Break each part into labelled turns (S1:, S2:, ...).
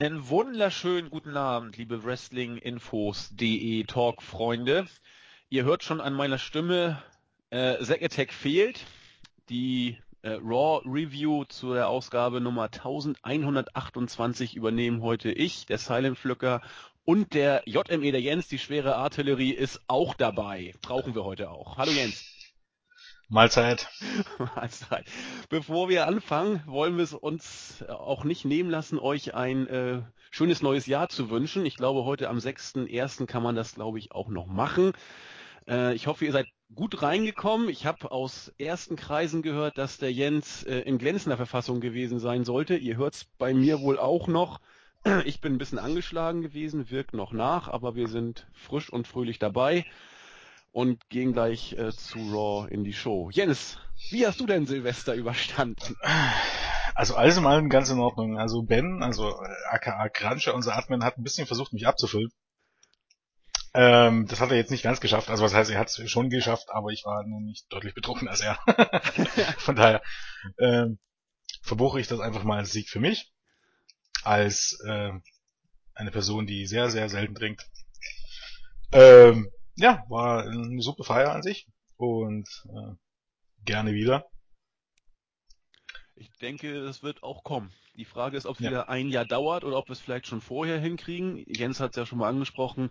S1: Einen wunderschönen guten Abend, liebe Wrestling-Infos.de Talk-Freunde. Ihr hört schon an meiner Stimme, äh, Zack Attack fehlt. Die äh, Raw Review zu der Ausgabe Nummer 1128 übernehmen heute ich, der Silent Flücker und der JME, der Jens, die schwere Artillerie, ist auch dabei. Brauchen wir heute auch. Hallo Jens.
S2: Mahlzeit.
S1: Mahlzeit. Bevor wir anfangen, wollen wir es uns auch nicht nehmen lassen, euch ein äh, schönes neues Jahr zu wünschen. Ich glaube, heute am 6.1. kann man das, glaube ich, auch noch machen. Äh, ich hoffe, ihr seid gut reingekommen. Ich habe aus ersten Kreisen gehört, dass der Jens äh, in glänzender Verfassung gewesen sein sollte. Ihr hört es bei mir wohl auch noch. Ich bin ein bisschen angeschlagen gewesen, wirkt noch nach, aber wir sind frisch und fröhlich dabei und gehen gleich äh, zu Raw in die Show. Jens, wie hast du denn Silvester überstanden?
S2: Also alles in allem ganz in Ordnung. Also Ben, also aka Cruncher, unser Admin, hat ein bisschen versucht, mich abzufüllen. Ähm, das hat er jetzt nicht ganz geschafft. Also was heißt, er hat es schon geschafft, aber ich war nur nicht deutlich betrunken als er. Von daher ähm, verbuche ich das einfach mal als Sieg für mich. Als äh, eine Person, die sehr, sehr selten trinkt. Ähm, ja, war eine super Feier an sich und äh, gerne wieder.
S1: Ich denke, es wird auch kommen. Die Frage ist, ob es ja. wieder ein Jahr dauert oder ob wir es vielleicht schon vorher hinkriegen. Jens hat es ja schon mal angesprochen.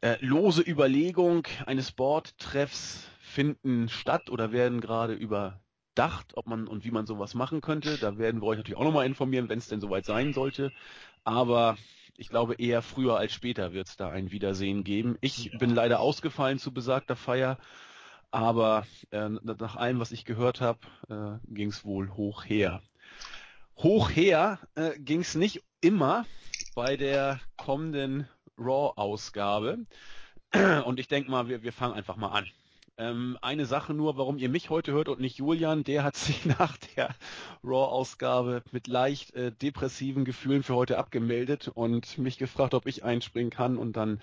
S1: Äh, lose Überlegung eines Boardtreffs finden statt oder werden gerade überdacht, ob man und wie man sowas machen könnte. Da werden wir euch natürlich auch nochmal informieren, wenn es denn soweit sein sollte. Aber ich glaube, eher früher als später wird es da ein Wiedersehen geben. Ich ja. bin leider ausgefallen zu besagter Feier, aber äh, nach allem, was ich gehört habe, äh, ging es wohl hoch her. Hoch her äh, ging es nicht immer bei der kommenden Raw-Ausgabe. Und ich denke mal, wir, wir fangen einfach mal an. Ähm, eine Sache nur, warum ihr mich heute hört und nicht Julian, der hat sich nach der Raw-Ausgabe mit leicht äh, depressiven Gefühlen für heute abgemeldet und mich gefragt, ob ich einspringen kann und dann,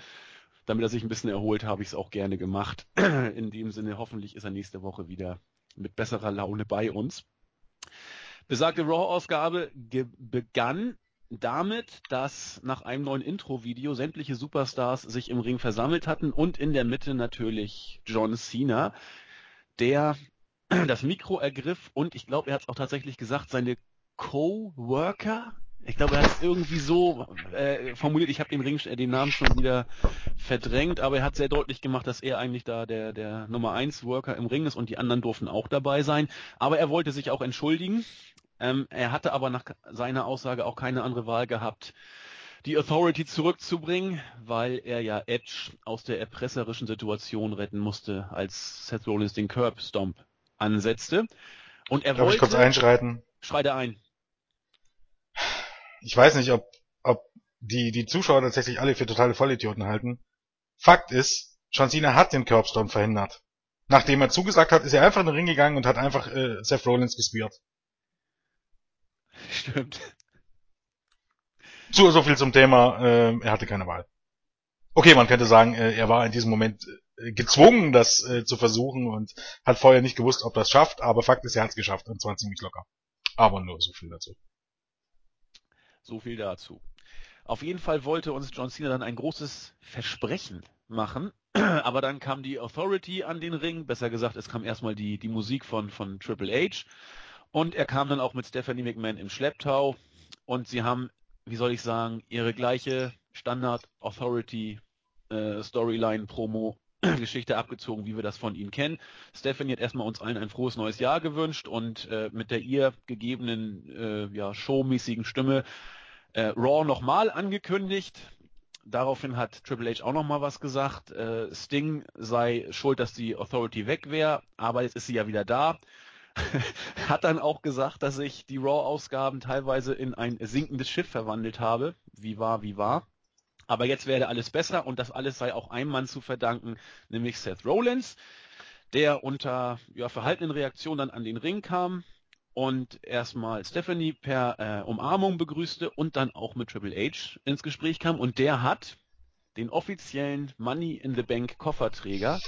S1: damit er sich ein bisschen erholt, habe ich es auch gerne gemacht. In dem Sinne, hoffentlich ist er nächste Woche wieder mit besserer Laune bei uns. Besagte Raw-Ausgabe begann damit, dass nach einem neuen Intro-Video sämtliche Superstars sich im Ring versammelt hatten und in der Mitte natürlich John Cena, der das Mikro ergriff und ich glaube, er hat es auch tatsächlich gesagt, seine Co-Worker, ich glaube, er hat es irgendwie so äh, formuliert, ich habe den äh, den Namen schon wieder verdrängt, aber er hat sehr deutlich gemacht, dass er eigentlich da der, der Nummer 1 Worker im Ring ist und die anderen durften auch dabei sein. Aber er wollte sich auch entschuldigen ähm, er hatte aber nach seiner Aussage auch keine andere Wahl gehabt, die Authority zurückzubringen, weil er ja Edge aus der erpresserischen Situation retten musste, als Seth Rollins den Curb Stomp ansetzte. Und er
S2: Darf wollte. ich kurz einschreiten?
S1: Schreite ein.
S2: Ich weiß nicht, ob, ob die, die Zuschauer tatsächlich alle für totale Vollidioten halten. Fakt ist, John Cena hat den Curb Stomp verhindert. Nachdem er zugesagt hat, ist er einfach in den Ring gegangen und hat einfach äh, Seth Rollins gespielt.
S1: Stimmt.
S2: So, so viel zum Thema, äh, er hatte keine Wahl. Okay, man könnte sagen, äh, er war in diesem Moment äh, gezwungen, das äh, zu versuchen und hat vorher nicht gewusst, ob das schafft, aber Fakt ist, er hat es geschafft und zwar ziemlich locker. Aber nur so viel dazu.
S1: So viel dazu. Auf jeden Fall wollte uns John Cena dann ein großes Versprechen machen, aber dann kam die Authority an den Ring, besser gesagt, es kam erstmal die, die Musik von, von Triple H und er kam dann auch mit Stephanie McMahon im Schlepptau und sie haben, wie soll ich sagen, ihre gleiche Standard Authority äh, abgezogen, wie wir das von ihnen kennen. Stephanie hat erstmal uns allen ein frohes neues Jahr gewünscht und äh, mit der ihr gegebenen äh, ja, showmäßigen Stimme äh, Raw nochmal angekündigt. Daraufhin hat Triple H auch nochmal was gesagt. Äh, Sting sei schuld, dass die Authority weg wäre, aber jetzt ist sie ja wieder da. hat dann auch gesagt, dass ich die Raw-Ausgaben teilweise in ein sinkendes Schiff verwandelt habe. Wie war, wie war. Aber jetzt werde alles besser und das alles sei auch einem Mann zu verdanken, nämlich Seth Rollins, der unter ja, verhaltenen Reaktionen dann an den Ring kam und erstmal Stephanie per äh, Umarmung begrüßte und dann auch mit Triple H ins Gespräch kam und der hat den offiziellen Money in the Bank Kofferträger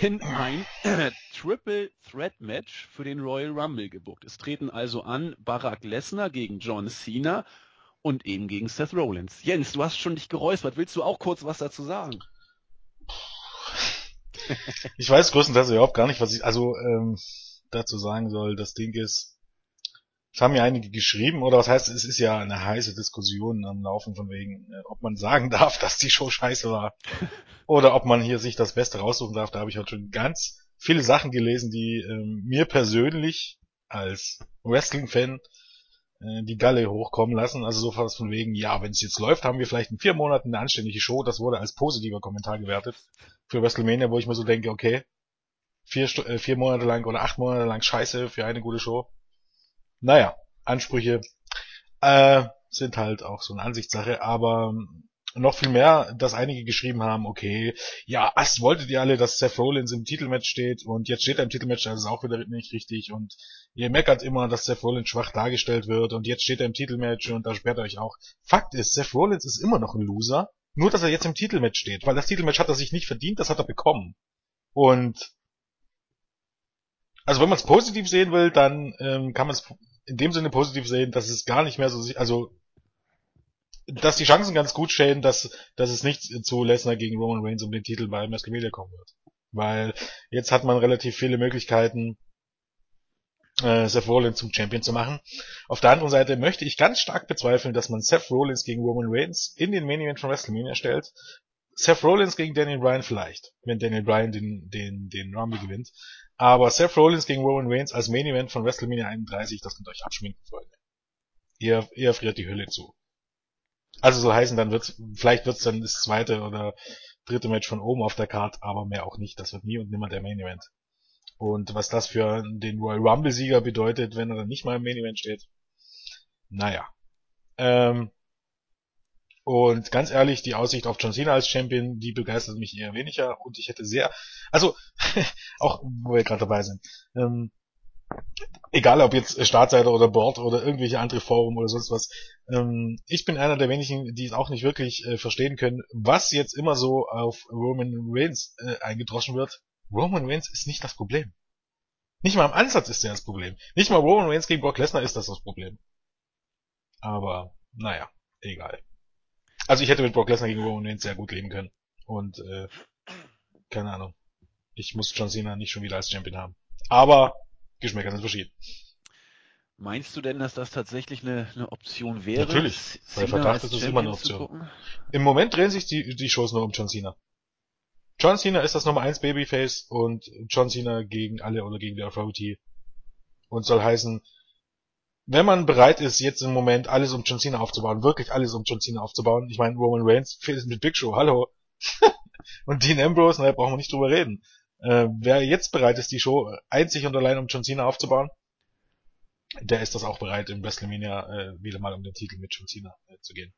S1: in ein Triple Threat Match für den Royal Rumble gebucht. Es treten also an Barack Lesnar gegen John Cena und eben gegen Seth Rollins. Jens, du hast schon dich geräuspert. Willst du auch kurz was dazu sagen?
S2: Ich weiß größtenteils überhaupt gar nicht, was ich also ähm, dazu sagen soll. Das Ding ist, es haben ja einige geschrieben, oder was heißt, es ist ja eine heiße Diskussion am Laufen von wegen, äh, ob man sagen darf, dass die Show scheiße war, oder ob man hier sich das Beste raussuchen darf. Da habe ich heute schon ganz viele Sachen gelesen, die ähm, mir persönlich als Wrestling-Fan äh, die Galle hochkommen lassen. Also so fast von wegen, ja, wenn es jetzt läuft, haben wir vielleicht in vier Monaten eine anständige Show. Das wurde als positiver Kommentar gewertet für WrestleMania, wo ich mir so denke, okay, vier, äh, vier Monate lang oder acht Monate lang Scheiße für eine gute Show. Naja, Ansprüche äh, sind halt auch so eine Ansichtssache, aber noch viel mehr, dass einige geschrieben haben, okay, ja, was wolltet ihr alle, dass Seth Rollins im Titelmatch steht und jetzt steht er im Titelmatch, das ist auch wieder nicht richtig und ihr meckert immer, dass Seth Rollins schwach dargestellt wird und jetzt steht er im Titelmatch und da sperrt er euch auch. Fakt ist, Seth Rollins ist immer noch ein Loser, nur dass er jetzt im Titelmatch steht, weil das Titelmatch hat er sich nicht verdient, das hat er bekommen. Und also wenn man es positiv sehen will, dann ähm, kann man es in dem Sinne positiv sehen, dass es gar nicht mehr so, also dass die Chancen ganz gut stehen, dass, dass es nicht zu Lesnar gegen Roman Reigns um den Titel bei WrestleMania kommen wird. Weil jetzt hat man relativ viele Möglichkeiten, äh, Seth Rollins zum Champion zu machen. Auf der anderen Seite möchte ich ganz stark bezweifeln, dass man Seth Rollins gegen Roman Reigns in den Main Event von WrestleMania stellt. Seth Rollins gegen Daniel Bryan vielleicht, wenn Daniel Bryan den, den, den Rumble gewinnt. Aber Seth Rollins gegen Roman Reigns als Main Event von WrestleMania 31, das könnt ihr euch abschminken, Freunde. Ihr, ihr friert die Hülle zu. Also so heißen, dann wird's, vielleicht wird's dann das zweite oder dritte Match von oben auf der Card, aber mehr auch nicht. Das wird nie und nimmer der Main Event. Und was das für den Royal Rumble Sieger bedeutet, wenn er dann nicht mal im Main Event steht, naja. Ähm, und ganz ehrlich, die Aussicht auf John Cena als Champion, die begeistert mich eher weniger. Und ich hätte sehr, also auch wo wir gerade dabei sind, ähm, egal ob jetzt Startseite oder Board oder irgendwelche andere Forum oder sonst was, ähm, ich bin einer der wenigen, die es auch nicht wirklich äh, verstehen können, was jetzt immer so auf Roman Reigns äh, eingedroschen wird. Roman Reigns ist nicht das Problem. Nicht mal im Ansatz ist er das Problem. Nicht mal Roman Reigns gegen Brock Lesnar ist das das Problem. Aber, naja, egal. Also ich hätte mit Brock Lesnar gegen Roman Reigns sehr gut leben können. Und, äh, keine Ahnung. Ich muss John Cena nicht schon wieder als Champion haben. Aber Geschmäcker sind verschieden.
S1: Meinst du denn, dass das tatsächlich eine, eine Option wäre?
S2: Natürlich. Bei Verdacht ist es immer eine Option. Im Moment drehen sich die, die Shows nur um John Cena. John Cena ist das Nummer 1 Babyface und John Cena gegen alle oder gegen die Authority. Und soll heißen, wenn man bereit ist, jetzt im Moment alles um John Cena aufzubauen, wirklich alles um John Cena aufzubauen, ich meine, Roman Reigns fehlt mit Big Show, hallo. und Dean Ambrose, naja, brauchen wir nicht drüber reden. Äh, wer jetzt bereit ist, die Show einzig und allein um John Cena aufzubauen, der ist das auch bereit, im WrestleMania äh, wieder mal um den Titel mit John Cena äh, zu gehen.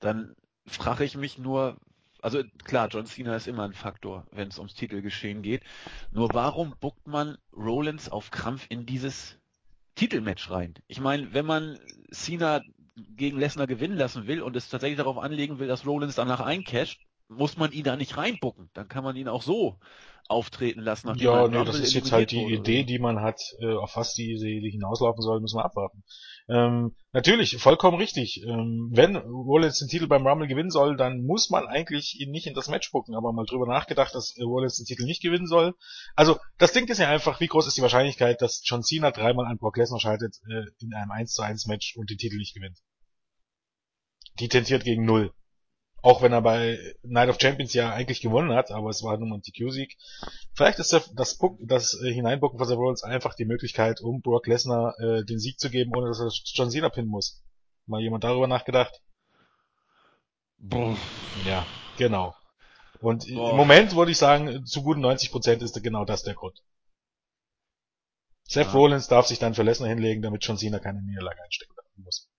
S1: Dann frage ich mich nur, also klar, John Cena ist immer ein Faktor, wenn es ums Titelgeschehen geht. Nur warum buckt man Rollins auf Krampf in dieses Titelmatch rein? Ich meine, wenn man Cena gegen Lesnar gewinnen lassen will und es tatsächlich darauf anlegen will, dass Rollins danach eincasht, muss man ihn da nicht reinbucken. Dann kann man ihn auch so auftreten lassen.
S2: Ja, nee, das ist jetzt halt die Idee, die man hat, äh, auf was die Serie hinauslaufen soll, müssen wir abwarten. Ähm, natürlich, vollkommen richtig. Ähm, wenn Rollins den Titel beim Rumble gewinnen soll, dann muss man eigentlich ihn nicht in das Match bucken, aber mal drüber nachgedacht, dass Rollins den Titel nicht gewinnen soll. Also, das Ding ist ja einfach, wie groß ist die Wahrscheinlichkeit, dass John Cena dreimal an Brock Lesnar schaltet äh, in einem 1 zu 1 Match und den Titel nicht gewinnt? Die tendiert gegen null. Auch wenn er bei Night of Champions ja eigentlich gewonnen hat, aber es war nur ein TQ-Sieg. Vielleicht ist das, das, das äh, Hineinbucken von Seth Rollins einfach die Möglichkeit, um Brock Lesnar äh, den Sieg zu geben, ohne dass er John Cena pinnen muss. Mal jemand darüber nachgedacht? Boah. Ja, genau. Und Boah. im Moment würde ich sagen, zu guten 90% ist genau das der Grund. Seth ja. Rollins darf sich dann für Lesnar hinlegen, damit John Cena keine Niederlage einstecken muss.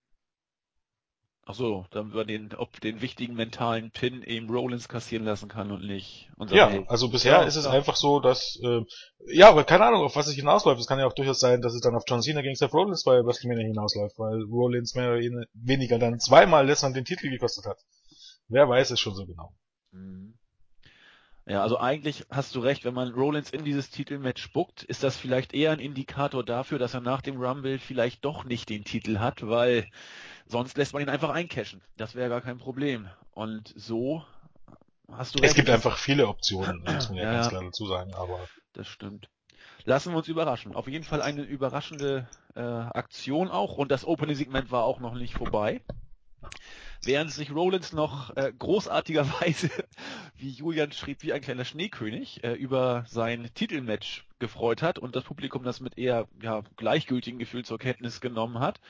S1: Ach so, damit man den, ob den wichtigen mentalen Pin eben Rollins kassieren lassen kann und nicht.
S2: Ja, Held. also bisher ja, ist es ja. einfach so, dass, äh, ja, aber keine Ahnung, auf was es hinausläuft. Es kann ja auch durchaus sein, dass es dann auf John Cena gegen Seth Rollins bei WrestleMania hinausläuft, weil Rollins mehr oder weniger dann zweimal Lesnar den Titel gekostet hat. Wer weiß es schon so genau. Mhm.
S1: Ja, also eigentlich hast du recht, wenn man Rollins in dieses Titelmatch spuckt, ist das vielleicht eher ein Indikator dafür, dass er nach dem Rumble vielleicht doch nicht den Titel hat, weil Sonst lässt man ihn einfach eincashen. Das wäre gar kein Problem. Und so hast du
S2: recht. Es gibt einfach viele Optionen, muss man ja, ja ganz klar dazu sagen, aber.
S1: Das stimmt. Lassen wir uns überraschen. Auf jeden Fall eine überraschende äh, Aktion auch und das Opening-Segment war auch noch nicht vorbei. Während sich Rollins noch äh, großartigerweise, wie Julian schrieb, wie ein kleiner Schneekönig äh, über sein Titelmatch gefreut hat und das Publikum das mit eher ja, gleichgültigen Gefühl zur Kenntnis genommen hat,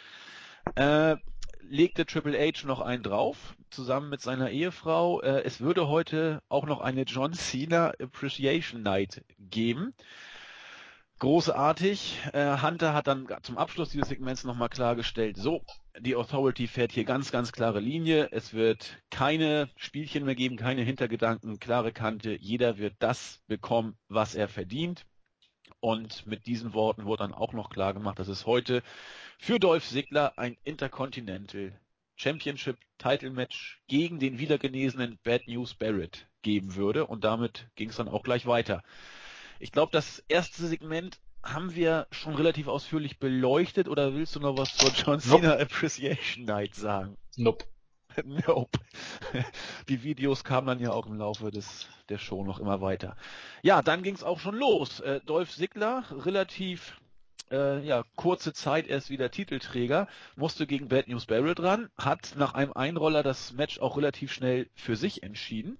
S1: äh, legte Triple H noch einen drauf, zusammen mit seiner Ehefrau. Äh, es würde heute auch noch eine John Cena Appreciation Night geben. Großartig. Äh, Hunter hat dann zum Abschluss dieses Segments nochmal klargestellt, so, die Authority fährt hier ganz, ganz klare Linie. Es wird keine Spielchen mehr geben, keine Hintergedanken, klare Kante. Jeder wird das bekommen, was er verdient. Und mit diesen Worten wurde dann auch noch klar gemacht, dass es heute für Dolph Ziggler ein Intercontinental Championship Title Match gegen den wiedergenesenen Bad News Barrett geben würde. Und damit ging es dann auch gleich weiter. Ich glaube, das erste Segment haben wir schon relativ ausführlich beleuchtet oder willst du noch was zur John Cena nope. Appreciation Night sagen?
S2: Nope.
S1: nope. Die Videos kamen dann ja auch im Laufe des, der Show noch immer weiter. Ja, dann ging es auch schon los. Äh, Dolph Ziggler, relativ äh, ja, kurze Zeit erst wieder Titelträger, musste gegen Bad News Barrett ran, hat nach einem Einroller das Match auch relativ schnell für sich entschieden.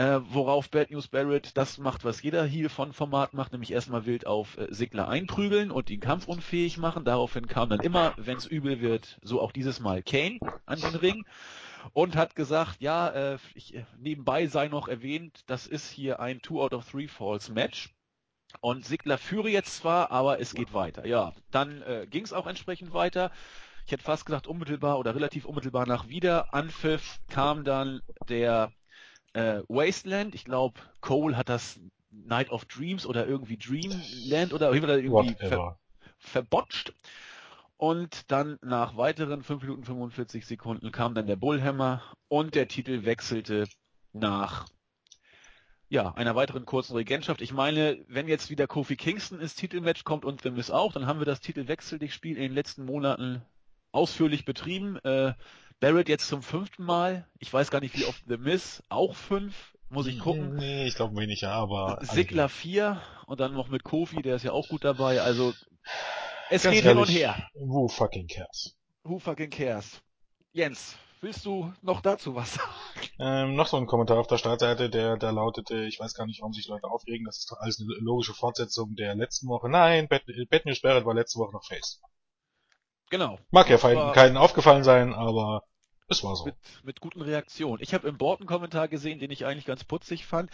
S1: Äh, worauf Bad News Barrett das macht, was jeder Heel von Format macht, nämlich erstmal wild auf äh, Sigler einprügeln und ihn kampfunfähig machen. Daraufhin kam dann immer, wenn es übel wird, so auch dieses Mal Kane an den Ring und hat gesagt, ja, äh, ich, äh, nebenbei sei noch erwähnt, das ist hier ein Two out of Three Falls Match. Und Sigler führe jetzt zwar, aber es geht weiter. Ja, dann äh, ging es auch entsprechend weiter. Ich hätte fast gesagt unmittelbar oder relativ unmittelbar nach wieder Anpfiff kam dann der äh, Wasteland. Ich glaube, Cole hat das Night of Dreams oder irgendwie Dreamland oder irgendwie ver verbotscht. Und dann nach weiteren 5 Minuten 45 Sekunden kam dann der Bullhammer und der Titel wechselte nach ja, einer weiteren kurzen Regentschaft. Ich meine, wenn jetzt wieder Kofi Kingston ins Titelmatch kommt und The Miss auch, dann haben wir das Titelwechsel dich Spiel in den letzten Monaten ausführlich betrieben. Äh, Barrett jetzt zum fünften Mal. Ich weiß gar nicht, wie oft The Miss. Auch fünf. Muss ich gucken.
S2: Nee, ich glaube weniger, aber.
S1: Sigler vier und dann noch mit Kofi, der ist ja auch gut dabei. Also es Ganz geht ehrlich, hin und her.
S2: Who fucking cares?
S1: Who fucking cares? Jens, willst du noch dazu was sagen?
S2: Ähm, noch so ein Kommentar auf der Startseite, der, der lautete, ich weiß gar nicht, warum sich Leute aufregen, das ist doch alles eine logische Fortsetzung der letzten Woche. Nein, Bad, Bad News Barrett war letzte Woche noch Face.
S1: Genau.
S2: Mag ja keinen aufgefallen sein, aber es war so.
S1: Mit, mit guten Reaktionen. Ich habe im Borten-Kommentar gesehen, den ich eigentlich ganz putzig fand.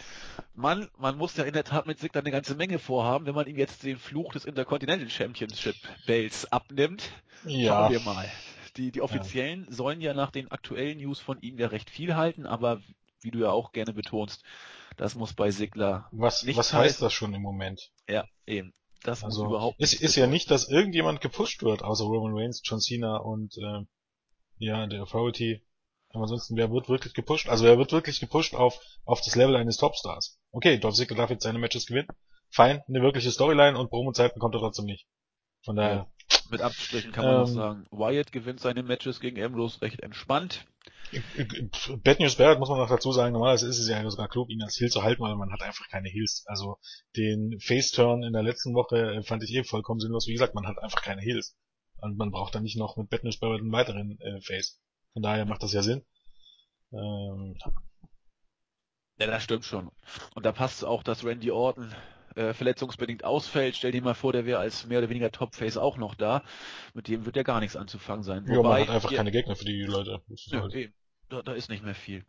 S1: Mann, man muss ja in der Tat mit Sigler eine ganze Menge vorhaben, wenn man ihm jetzt den Fluch des Intercontinental Championship Bells abnimmt. Ja. Schauen wir mal. Die, die Offiziellen ja. sollen ja nach den aktuellen News von ihm ja recht viel halten, aber wie du ja auch gerne betonst, das muss bei Sigler
S2: was, Was heißt das schon im Moment?
S1: Ja, eben. Das
S2: also,
S1: muss überhaupt.
S2: Es ist ja nicht, dass irgendjemand gepusht wird, außer Roman Reigns, John Cena und äh, ja, der Authority. Aber ansonsten, wer wird wirklich gepusht? Also wer wird wirklich gepusht auf, auf das Level eines Topstars? Okay, Dolph Ziggler darf jetzt seine Matches gewinnen. Fein, eine wirkliche Storyline und Promo-Zeit bekommt er trotzdem nicht. Von daher. Ja,
S1: mit Abstrichen kann man ähm, noch sagen. Wyatt gewinnt seine Matches gegen Ambrose recht entspannt.
S2: Bad News Barrett muss man noch dazu sagen, normalerweise ist es ja sogar klug, ihn als Heel zu halten, weil man hat einfach keine Heels. Also den Face-Turn in der letzten Woche fand ich eh vollkommen sinnlos. Wie gesagt, man hat einfach keine Heels. Und man braucht dann nicht noch mit Bad News Barrett einen weiteren äh, Face. Von daher macht das ja Sinn. Ähm,
S1: ja, das stimmt schon. Und da passt auch, dass Randy Orton äh, verletzungsbedingt ausfällt. Stell dir mal vor, der wäre als mehr oder weniger Top-Face auch noch da. Mit dem wird ja gar nichts anzufangen sein.
S2: Wobei, ja, man hat einfach ja, keine Gegner für die Leute.
S1: Ja, halt. da, da ist nicht mehr viel.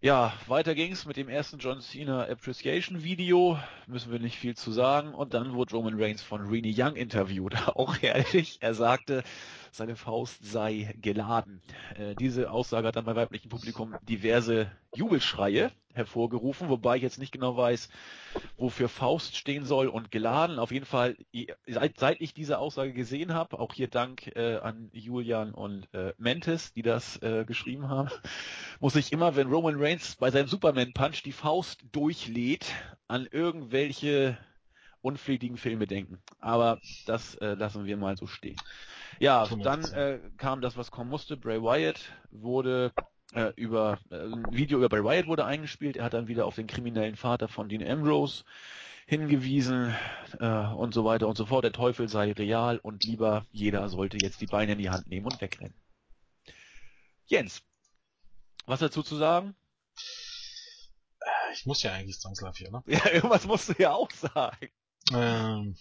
S1: Ja, weiter ging's mit dem ersten John Cena Appreciation Video. Müssen wir nicht viel zu sagen. Und dann wurde Roman Reigns von Renee Young interviewt. Auch ehrlich, er sagte, seine Faust sei geladen. Äh, diese Aussage hat dann bei weiblichem Publikum diverse Jubelschreie hervorgerufen, wobei ich jetzt nicht genau weiß, wofür Faust stehen soll und geladen. Auf jeden Fall, seit, seit ich diese Aussage gesehen habe, auch hier Dank äh, an Julian und äh, Mentes, die das äh, geschrieben haben, muss ich immer, wenn Roman Reigns bei seinem Superman Punch die Faust durchlädt, an irgendwelche unflätigen Filme denken. Aber das äh, lassen wir mal so stehen. Ja, dann äh, kam das, was kommen musste. Bray Wyatt wurde äh, über äh, ein Video über Bray Wyatt wurde eingespielt. Er hat dann wieder auf den kriminellen Vater von Dean Ambrose hingewiesen äh, und so weiter und so fort. Der Teufel sei real und lieber jeder sollte jetzt die Beine in die Hand nehmen und wegrennen. Jens, was dazu zu sagen?
S2: Ich muss ja eigentlich zwangsläufig, ne?
S1: Ja, irgendwas musst du ja auch sagen.
S2: Ähm,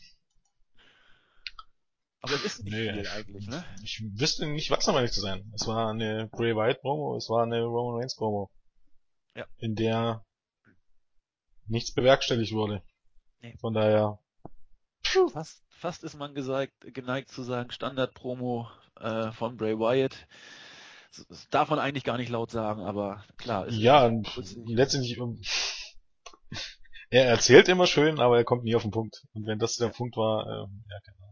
S1: Aber es ist nicht
S2: Nee.
S1: viel eigentlich, ne?
S2: ich wüsste nicht, was ehrlich zu sein. Es war eine Bray Wyatt Promo, es war eine Roman Reigns Promo.
S1: Ja.
S2: In der nichts bewerkstelligt wurde.
S1: Nee.
S2: Von daher,
S1: Fast, fast ist man gesagt, geneigt zu sagen, Standard-Promo äh, von Bray Wyatt. Das, darf man eigentlich gar nicht laut sagen, aber klar.
S2: ja, letztendlich, ähm, er erzählt immer schön, aber er kommt nie auf den Punkt. Und wenn das der Punkt war, ähm, ja, keine Ahnung.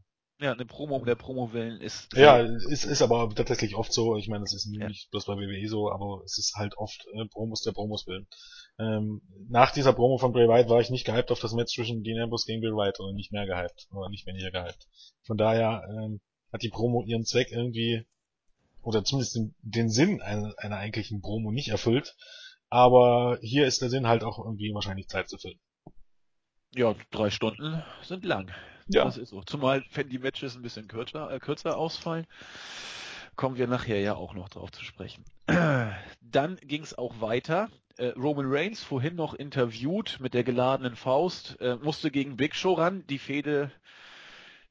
S1: Ja, eine Promo um der Promo willen ist.
S2: Ja, ist, ist aber tatsächlich oft so. Ich meine, das ist
S1: Ja.
S2: nicht bloß bei WWE so, aber es ist halt oft äh, Promos der Promos willen. Ähm, nach dieser Promo von Bray Wyatt war ich nicht gehypt auf das Match zwischen Dean Ambrose gegen Bray Wyatt oder nicht mehr gehypt oder nicht weniger gehypt. Von daher ähm, hat die Promo ihren Zweck irgendwie oder zumindest den, den Sinn einer, einer eigentlichen Promo nicht erfüllt. Aber hier ist der Sinn halt auch irgendwie wahrscheinlich Zeit zu füllen.
S1: Ja, drei Stunden sind lang.
S2: Ja,
S1: Das ist so. Zumal, wenn die Matches ein bisschen kürzer, äh, kürzer ausfallen, kommen wir nachher ja auch noch drauf zu sprechen. Dann ging es auch weiter. Äh, Roman Reigns, vorhin noch interviewt mit der geladenen Faust, äh, musste gegen Big Show ran. Die Fehde,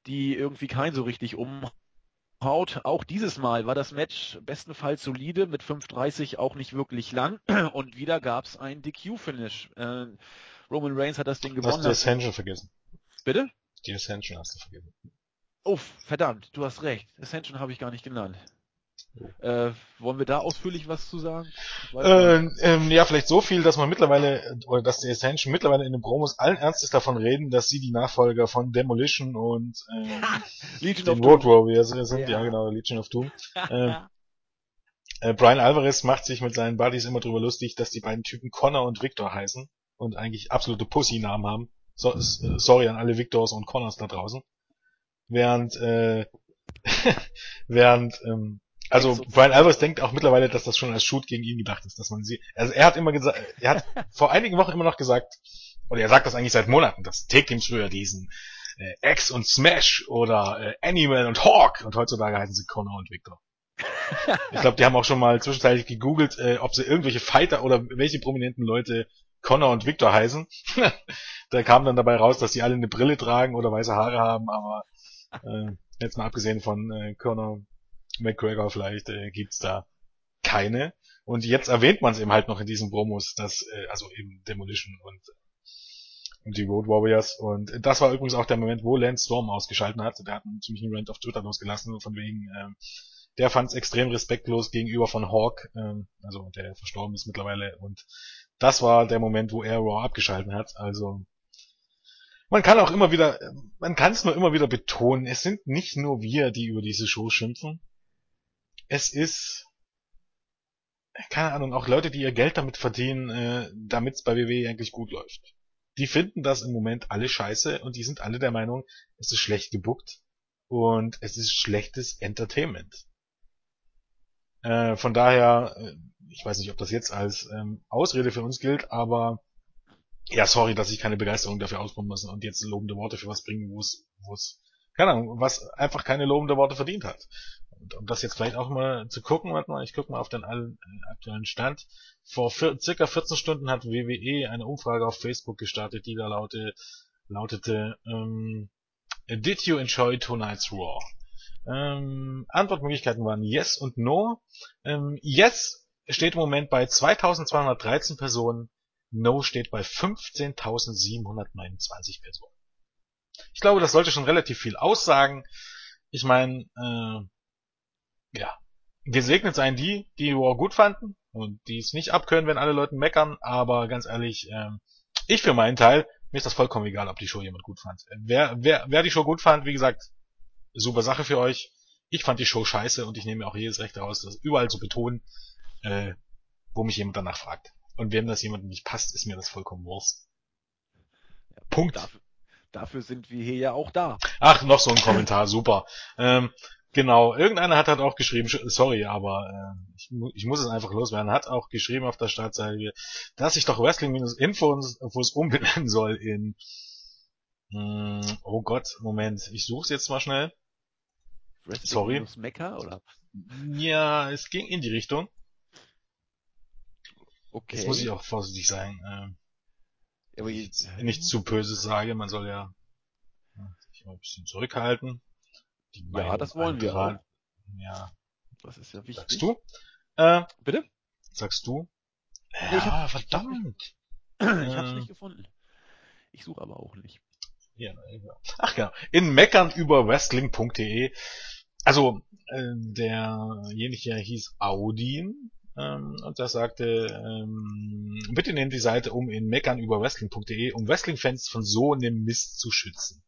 S1: die irgendwie kein so richtig umhaut. Auch dieses Mal war das Match bestenfalls solide, mit 5.30 auch nicht wirklich lang. Und wieder gab es ein DQ-Finish. Äh, Roman Reigns hat das Ding
S2: du hast
S1: gewonnen.
S2: die Ascension vergessen.
S1: Bitte?
S2: Die Ascension hast du vergessen.
S1: Oh, verdammt, du hast recht. Ascension habe ich gar nicht genannt. Äh, wollen wir da ausführlich was zu sagen? Nicht.
S2: Ähm, ja, vielleicht so viel, dass man mittlerweile, äh, oder dass die Ascension mittlerweile in den Promos allen Ernstes davon reden, dass sie die Nachfolger von Demolition und
S1: Legion
S2: den Road Warriors sind,
S1: Ja.
S2: ja, genau, Legion of Doom. ähm, Äh, Brian Alvarez macht sich mit seinen Buddies immer drüber lustig, dass die beiden Typen Connor und Victor heißen und eigentlich absolute Pussy-Namen haben. So, äh, sorry an alle Victors und Connors da draußen. Während, äh, während, ähm, also Brian Alvarez denkt auch mittlerweile, dass das schon als Shoot gegen ihn gedacht ist, dass man sie, also er hat immer gesagt, er hat vor einigen Wochen immer noch gesagt, oder er sagt das eigentlich seit Monaten, dass Take-Teams früher diesen äh, X und Smash oder äh, Animal und Hawk und heutzutage heißen sie Connor und Victor. Ich glaube, die haben auch schon mal zwischenzeitlich gegoogelt, äh, ob sie irgendwelche Fighter oder welche prominenten Leute Connor und Victor heißen. da kam dann dabei raus, dass die alle eine Brille tragen oder weiße Haare haben, aber äh, jetzt mal abgesehen von äh, Conor McGregor vielleicht äh, gibt's da keine. Und jetzt erwähnt man es eben halt noch in diesen Promos, dass äh, also eben Demolition und und die Road Warriors. Und das war übrigens auch der Moment, wo Lance Storm ausgeschalten hat. Der hat einen ziemlichen Rant auf Twitter losgelassen, von wegen, ähm, der fand es extrem respektlos gegenüber von Hawk, ähm, also der verstorben ist mittlerweile. Und das war der Moment, wo er Raw abgeschalten hat. Also man kann auch immer wieder, man kann es nur immer wieder betonen, es sind nicht nur wir, die über diese Show schimpfen. Es ist, keine Ahnung, auch Leute, die ihr Geld damit verdienen, äh, damit es bei WWE eigentlich gut läuft. Die finden das im Moment alle scheiße und die sind alle der Meinung, es ist schlecht gebuckt und es ist schlechtes Entertainment. Äh, von daher, äh, ich weiß nicht, ob das jetzt als ähm, Ausrede für uns gilt, aber ja, sorry, dass ich keine Begeisterung dafür ausbauen muss und jetzt lobende Worte für was bringen, wo es, wo es, keine Ahnung, was einfach keine lobende Worte verdient hat. Und um das jetzt vielleicht auch mal zu gucken, warte mal, ich gucke mal auf den äh, aktuellen Stand. Vor vier, circa 14 Stunden hat WWE eine Umfrage auf Facebook gestartet, die da laute, lautete, ähm, Did you enjoy tonight's Raw? Ähm, Antwortmöglichkeiten waren Yes und No. Ähm, yes steht im Moment bei 2213 Personen, No steht bei 15.729 Personen. Ich glaube, das sollte schon relativ viel aussagen. Ich meine, äh, ja, gesegnet seien die, die War gut fanden und die es nicht abkönnen, wenn alle Leute meckern, aber ganz ehrlich, ähm, ich für meinen Teil, mir ist das vollkommen egal, ob die Show jemand gut fand. Wer, wer, wer die Show gut fand, wie gesagt, super Sache für euch. Ich fand die Show scheiße und ich nehme mir auch jedes Recht daraus, das überall zu betonen, äh, wo mich jemand danach fragt. Und wenn das jemandem nicht passt, ist mir das vollkommen Wurst. Punkt.
S1: Dafür, dafür sind wir hier ja auch da.
S2: Ach, noch so ein Kommentar, super. Ähm, Genau, irgendeiner hat halt auch geschrieben, sorry, aber äh, ich, ich muss es einfach loswerden, hat auch geschrieben auf der Startseite, dass ich doch Wrestling-Infos umbenennen soll in mh, hm, oh Gott, Moment, ich suche es jetzt mal schnell.
S1: Wrestling sorry. Mecca, oder?
S2: Ja, es ging in die Richtung.
S1: Okay.
S2: Jetzt muss ich auch vorsichtig sein. Äh, aber jetzt, nicht zu böse sage, man soll ja sich mal ein bisschen zurückhalten.
S1: ja, das wollen wir auch.
S2: Ja.
S1: Das ist ja wichtig.
S2: Sagst du? Äh,
S1: Bitte?
S2: Sagst du?
S1: Ja, ich hab, verdammt. Ich hab's nicht gefunden. Ich suche aber auch nicht.
S2: Ja, Ach genau. In meckern über wrestling.de. Also, äh, derjenige hieß Audin ähm, und der sagte, ähm, bitte nennt die Seite um in meckern über wrestling.de, um Wrestling-Fans von so einem Mist zu schützen.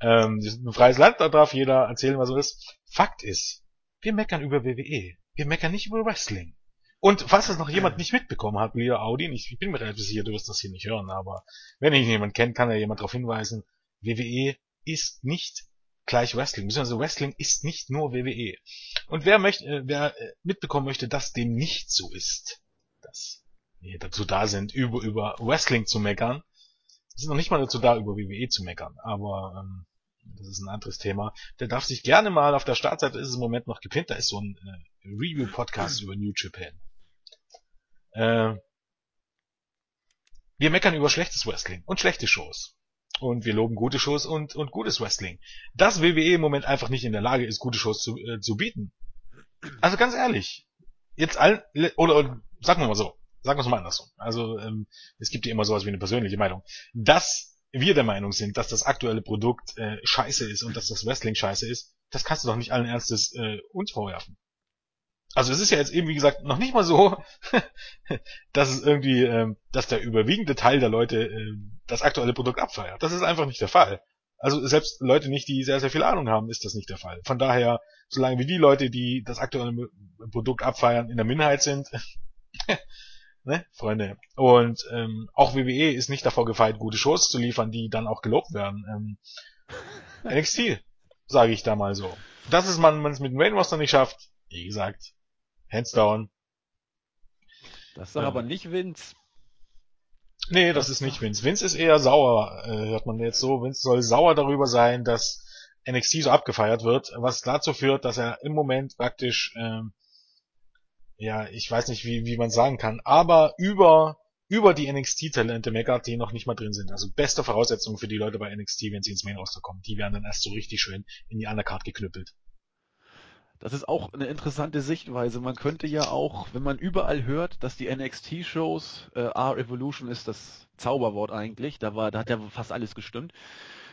S2: Ähm, das ist ein freies Land, da darf jeder erzählen, was er ist. Fakt ist, wir meckern über WWE. Wir meckern nicht über Wrestling. Und falls das noch jemand nicht mitbekommen hat, lieber Audi, ich, ich bin mir relativ sicher, du wirst das hier nicht hören, aber wenn ich jemand kennt, kann ja jemand darauf hinweisen, WWE ist nicht gleich Wrestling, beziehungsweise Wrestling ist nicht nur WWE. Und wer möchte, äh, wer äh, mitbekommen möchte, dass dem nicht so ist, dass wir dazu da sind, über, über Wrestling zu meckern, sind noch nicht mal dazu da, über WWE zu meckern, aber ähm, das ist ein anderes Thema. Der darf sich gerne mal auf der Startseite ist es im Moment noch gepinnt, da ist so ein äh, Review-Podcast über New Japan. Äh, wir meckern über schlechtes Wrestling und schlechte Shows. Und wir loben gute Shows und, und gutes Wrestling. Dass WWE im Moment einfach nicht in der Lage ist, gute Shows zu, äh, zu bieten. Also ganz ehrlich. Jetzt all, oder, oder sagen wir mal so. Sagen wir es mal andersrum. Also, ähm, es gibt ja immer sowas wie eine persönliche Meinung. Dass wir der Meinung sind, dass das aktuelle Produkt äh, scheiße ist und dass das Wrestling scheiße ist, das kannst du doch nicht allen Ernstes äh, uns vorwerfen. Also es ist ja jetzt eben, wie gesagt, noch nicht mal so, dass es irgendwie, ähm, dass der überwiegende Teil der Leute äh, das aktuelle Produkt abfeiert. Das ist einfach nicht der Fall. Also selbst Leute nicht, die sehr, sehr viel Ahnung haben, ist das nicht der Fall. Von daher, solange wie die Leute, die das aktuelle Produkt abfeiern, in der Minderheit sind, ne, Freunde. Und ähm, auch WWE ist nicht davor gefeit, gute Shows zu liefern, die dann auch gelobt werden. Ähm, NXT, sage ich da mal so. Dass es man es mit dem Main Roster nicht schafft, wie gesagt, hands down.
S1: Das ist ja. aber nicht Vince.
S2: Nee, das ist nicht Vince. Vince ist eher sauer, äh, hört man jetzt so. Vince soll sauer darüber sein, dass NXT so abgefeiert wird, was dazu führt, dass er im Moment praktisch ähm, ja, ich weiß nicht, wie, wie man sagen kann, aber über, über die NXT-Talente meckert, die noch nicht mal drin sind. Also beste Voraussetzung für die Leute bei NXT, wenn sie ins Main Roster kommen. Die werden dann erst so richtig schön in die Undercard geknüppelt.
S1: Das ist auch eine interessante Sichtweise. Man könnte ja auch, wenn man überall hört, dass die NXT-Shows, äh, R-Evolution ist das Zauberwort eigentlich, da war, da hat ja fast alles gestimmt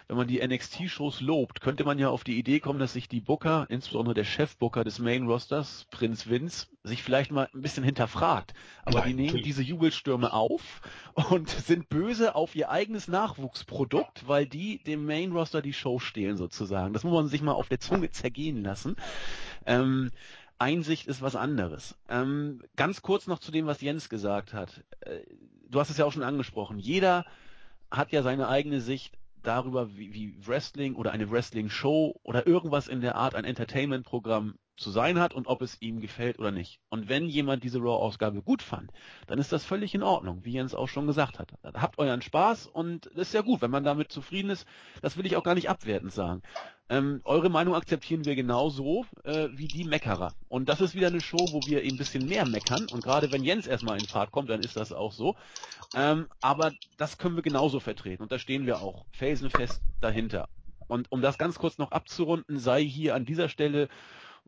S1: wenn man die NXT-Shows lobt, könnte man ja auf die Idee kommen, dass sich die Booker, insbesondere der Chef-Booker des Main-Rosters, Prinz Vince, sich vielleicht mal ein bisschen hinterfragt. Aber Nein, die nehmen diese Jubelstürme auf und sind böse auf ihr eigenes Nachwuchsprodukt, weil die dem Main-Roster die Show stehlen sozusagen. Das muss man sich mal auf der Zunge zergehen lassen. Ähm, Einsicht ist was anderes. Ähm, ganz kurz noch zu dem, was Jens gesagt hat. Äh, du hast es ja auch schon angesprochen. Jeder hat ja seine eigene Sicht darüber, wie, wie Wrestling oder eine Wrestling-Show oder irgendwas in der Art ein Entertainment-Programm zu sein hat und ob es ihm gefällt oder nicht. Und wenn jemand diese Raw-Ausgabe gut fand, dann ist das völlig in Ordnung, wie Jens auch schon gesagt hat. Habt euren Spaß und ist ja gut, wenn man damit zufrieden ist. Das will ich auch gar nicht abwertend sagen. Ähm, eure Meinung akzeptieren wir genauso äh, wie die Meckerer. Und das ist wieder eine Show, wo wir ein bisschen mehr meckern. Und gerade wenn Jens erstmal in Fahrt kommt, dann ist das auch so. Ähm, aber das können wir genauso vertreten. Und da stehen wir auch felsenfest dahinter. Und um das ganz kurz noch abzurunden, sei hier an dieser Stelle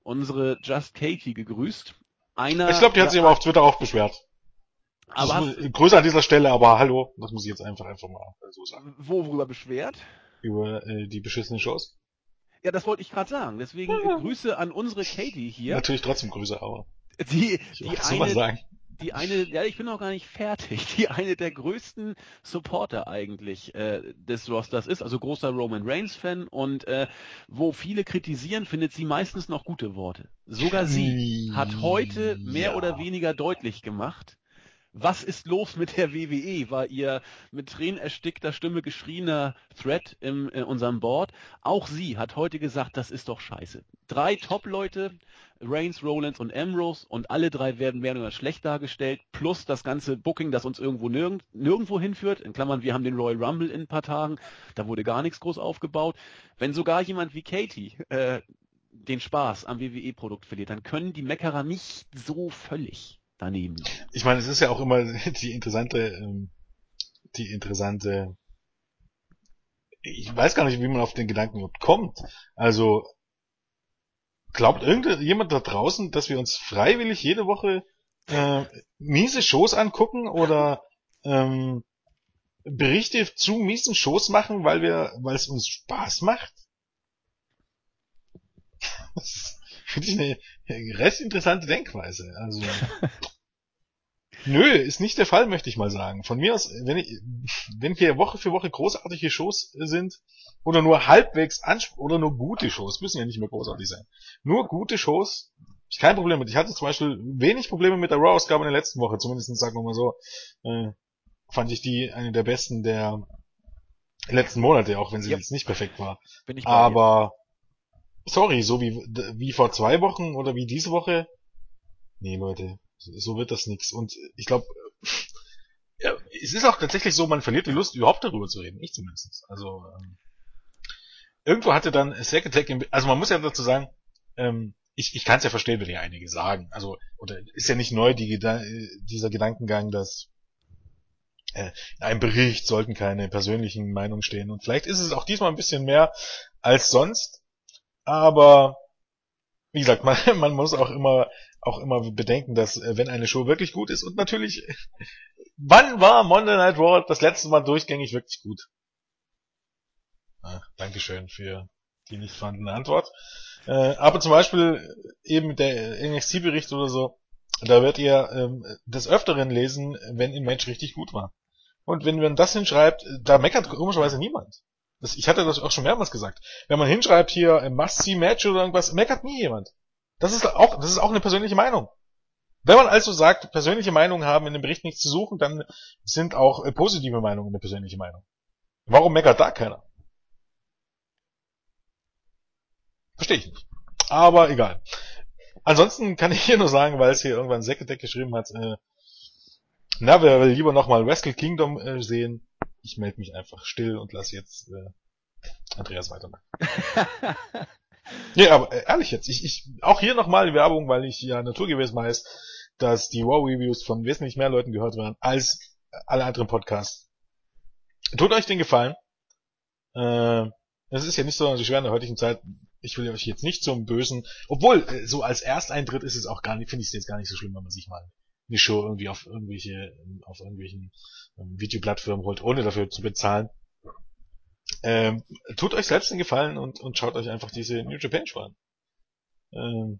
S1: unsere Just Katie gegrüßt. Einer,
S2: ich glaube, die hat sich aber auf Twitter auch beschwert. Aber Grüße an dieser Stelle, aber hallo, das muss ich jetzt einfach einfach mal so sagen.
S1: Wo, worüber beschwert?
S2: Über äh, die beschissenen Shows.
S1: Ja, das wollte ich gerade sagen. Deswegen äh, Grüße an unsere Katie hier.
S2: Natürlich trotzdem Grüße, aber.
S1: Die, die eine, sagen die eine, ja, ich bin noch gar nicht fertig, die eine der größten Supporter eigentlich äh, des Rosters ist, also großer Roman Reigns-Fan und äh, wo viele kritisieren, findet sie meistens noch gute Worte. Sogar sie hat heute mehr ja. oder weniger deutlich gemacht, Was ist los mit der WWE? War ihr mit tränenerstickter Stimme geschriebener Thread in unserem Board. Auch sie hat heute gesagt, das ist doch scheiße. Drei Top-Leute, Reigns, Rollins und Ambrose und alle drei werden mehr oder schlecht dargestellt, plus das ganze Booking, das uns irgendwo nirgend, nirgendwo hinführt. In Klammern, wir haben den Royal Rumble in ein paar Tagen, da wurde gar nichts groß aufgebaut. Wenn sogar jemand wie Katie äh, den Spaß am WWE-Produkt verliert, dann können die Meckerer nicht so völlig daneben.
S2: Ich meine, es ist ja auch immer die interessante, ähm, die interessante, ich weiß gar nicht, wie man auf den Gedanken kommt. Also, glaubt irgendjemand da draußen, dass wir uns freiwillig jede Woche äh, miese Shows angucken oder ähm, Berichte zu miesen Shows machen, weil wir, weil es uns Spaß macht? Finde ich eine recht interessante Denkweise. Also Nö, ist nicht der Fall, möchte ich mal sagen. Von mir aus, wenn ich, wenn hier Woche für Woche großartige Shows sind, oder nur halbwegs anspruch oder nur gute Shows, müssen ja nicht mehr großartig sein. Nur gute Shows, ich kein Problem mit. Ich hatte zum Beispiel wenig Probleme mit der Raw-Ausgabe in der letzten Woche, zumindest sagen wir mal so, äh, fand ich die eine der besten der letzten Monate, auch wenn sie yep. jetzt nicht perfekt war. Aber sorry, so wie, wie vor zwei Wochen oder wie diese Woche. Nee, Leute, so wird das nix. Und ich glaube, ja, es ist auch tatsächlich so, man verliert die Lust, überhaupt darüber zu reden. Ich zumindest. Also, ähm, irgendwo hatte dann Sack Attack, also man muss ja dazu sagen, ähm, ich, ich kann es ja verstehen, wenn ja einige sagen. Also, oder ist ja nicht neu die, dieser Gedankengang, dass äh, in einem Bericht sollten keine persönlichen Meinungen stehen. Und vielleicht ist es auch diesmal ein bisschen mehr als sonst. Aber wie gesagt, man, man muss auch immer auch immer bedenken, dass äh, wenn eine Show wirklich gut ist und natürlich, wann war Monday Night Raw das letzte Mal durchgängig wirklich gut? Ah, Dankeschön für die nicht vorhandene Antwort. Äh, aber zum Beispiel eben der NXT-Bericht oder so, da wird ihr ähm, des Öfteren lesen, wenn ein Match richtig gut war. Und wenn man das hinschreibt, da meckert komischerweise niemand. Das, ich hatte das auch schon mehrmals gesagt. Wenn man hinschreibt hier ein Must-See-Match oder irgendwas, meckert nie jemand. Das ist auch, das ist auch eine persönliche Meinung. Wenn man also sagt, persönliche Meinungen haben in dem Bericht nichts zu suchen, dann sind auch äh, positive Meinungen eine persönliche Meinung. Warum meckert da keiner? Verstehe ich nicht. Aber egal. Ansonsten kann ich hier nur sagen, weil es hier irgendwann Säckedeck geschrieben hat, äh, na, wer will lieber nochmal Wrestle Kingdom äh, sehen? Ich melde mich einfach still und lasse jetzt äh, Andreas weitermachen. Ja, aber äh, ehrlich jetzt, ich, ich auch hier nochmal die Werbung, weil ich ja naturgemäß weiß, dass die Wow-Reviews von wesentlich mehr Leuten gehört werden als alle anderen Podcasts. Tut euch den Gefallen. Äh, es ist ja nicht so schwer in der heutigen Zeit. Ich will euch jetzt nicht zum Bösen, obwohl äh, so als Ersteintritt ist es auch gar nicht, finde ich es jetzt gar nicht so schlimm, wenn man sich mal eine Show irgendwie auf irgendwelche auf irgendwelchen ähm, Videoplattformen holt, ohne dafür zu bezahlen. Ähm, tut euch selbst den Gefallen und, und schaut euch einfach diese New Japan Show an. Ähm,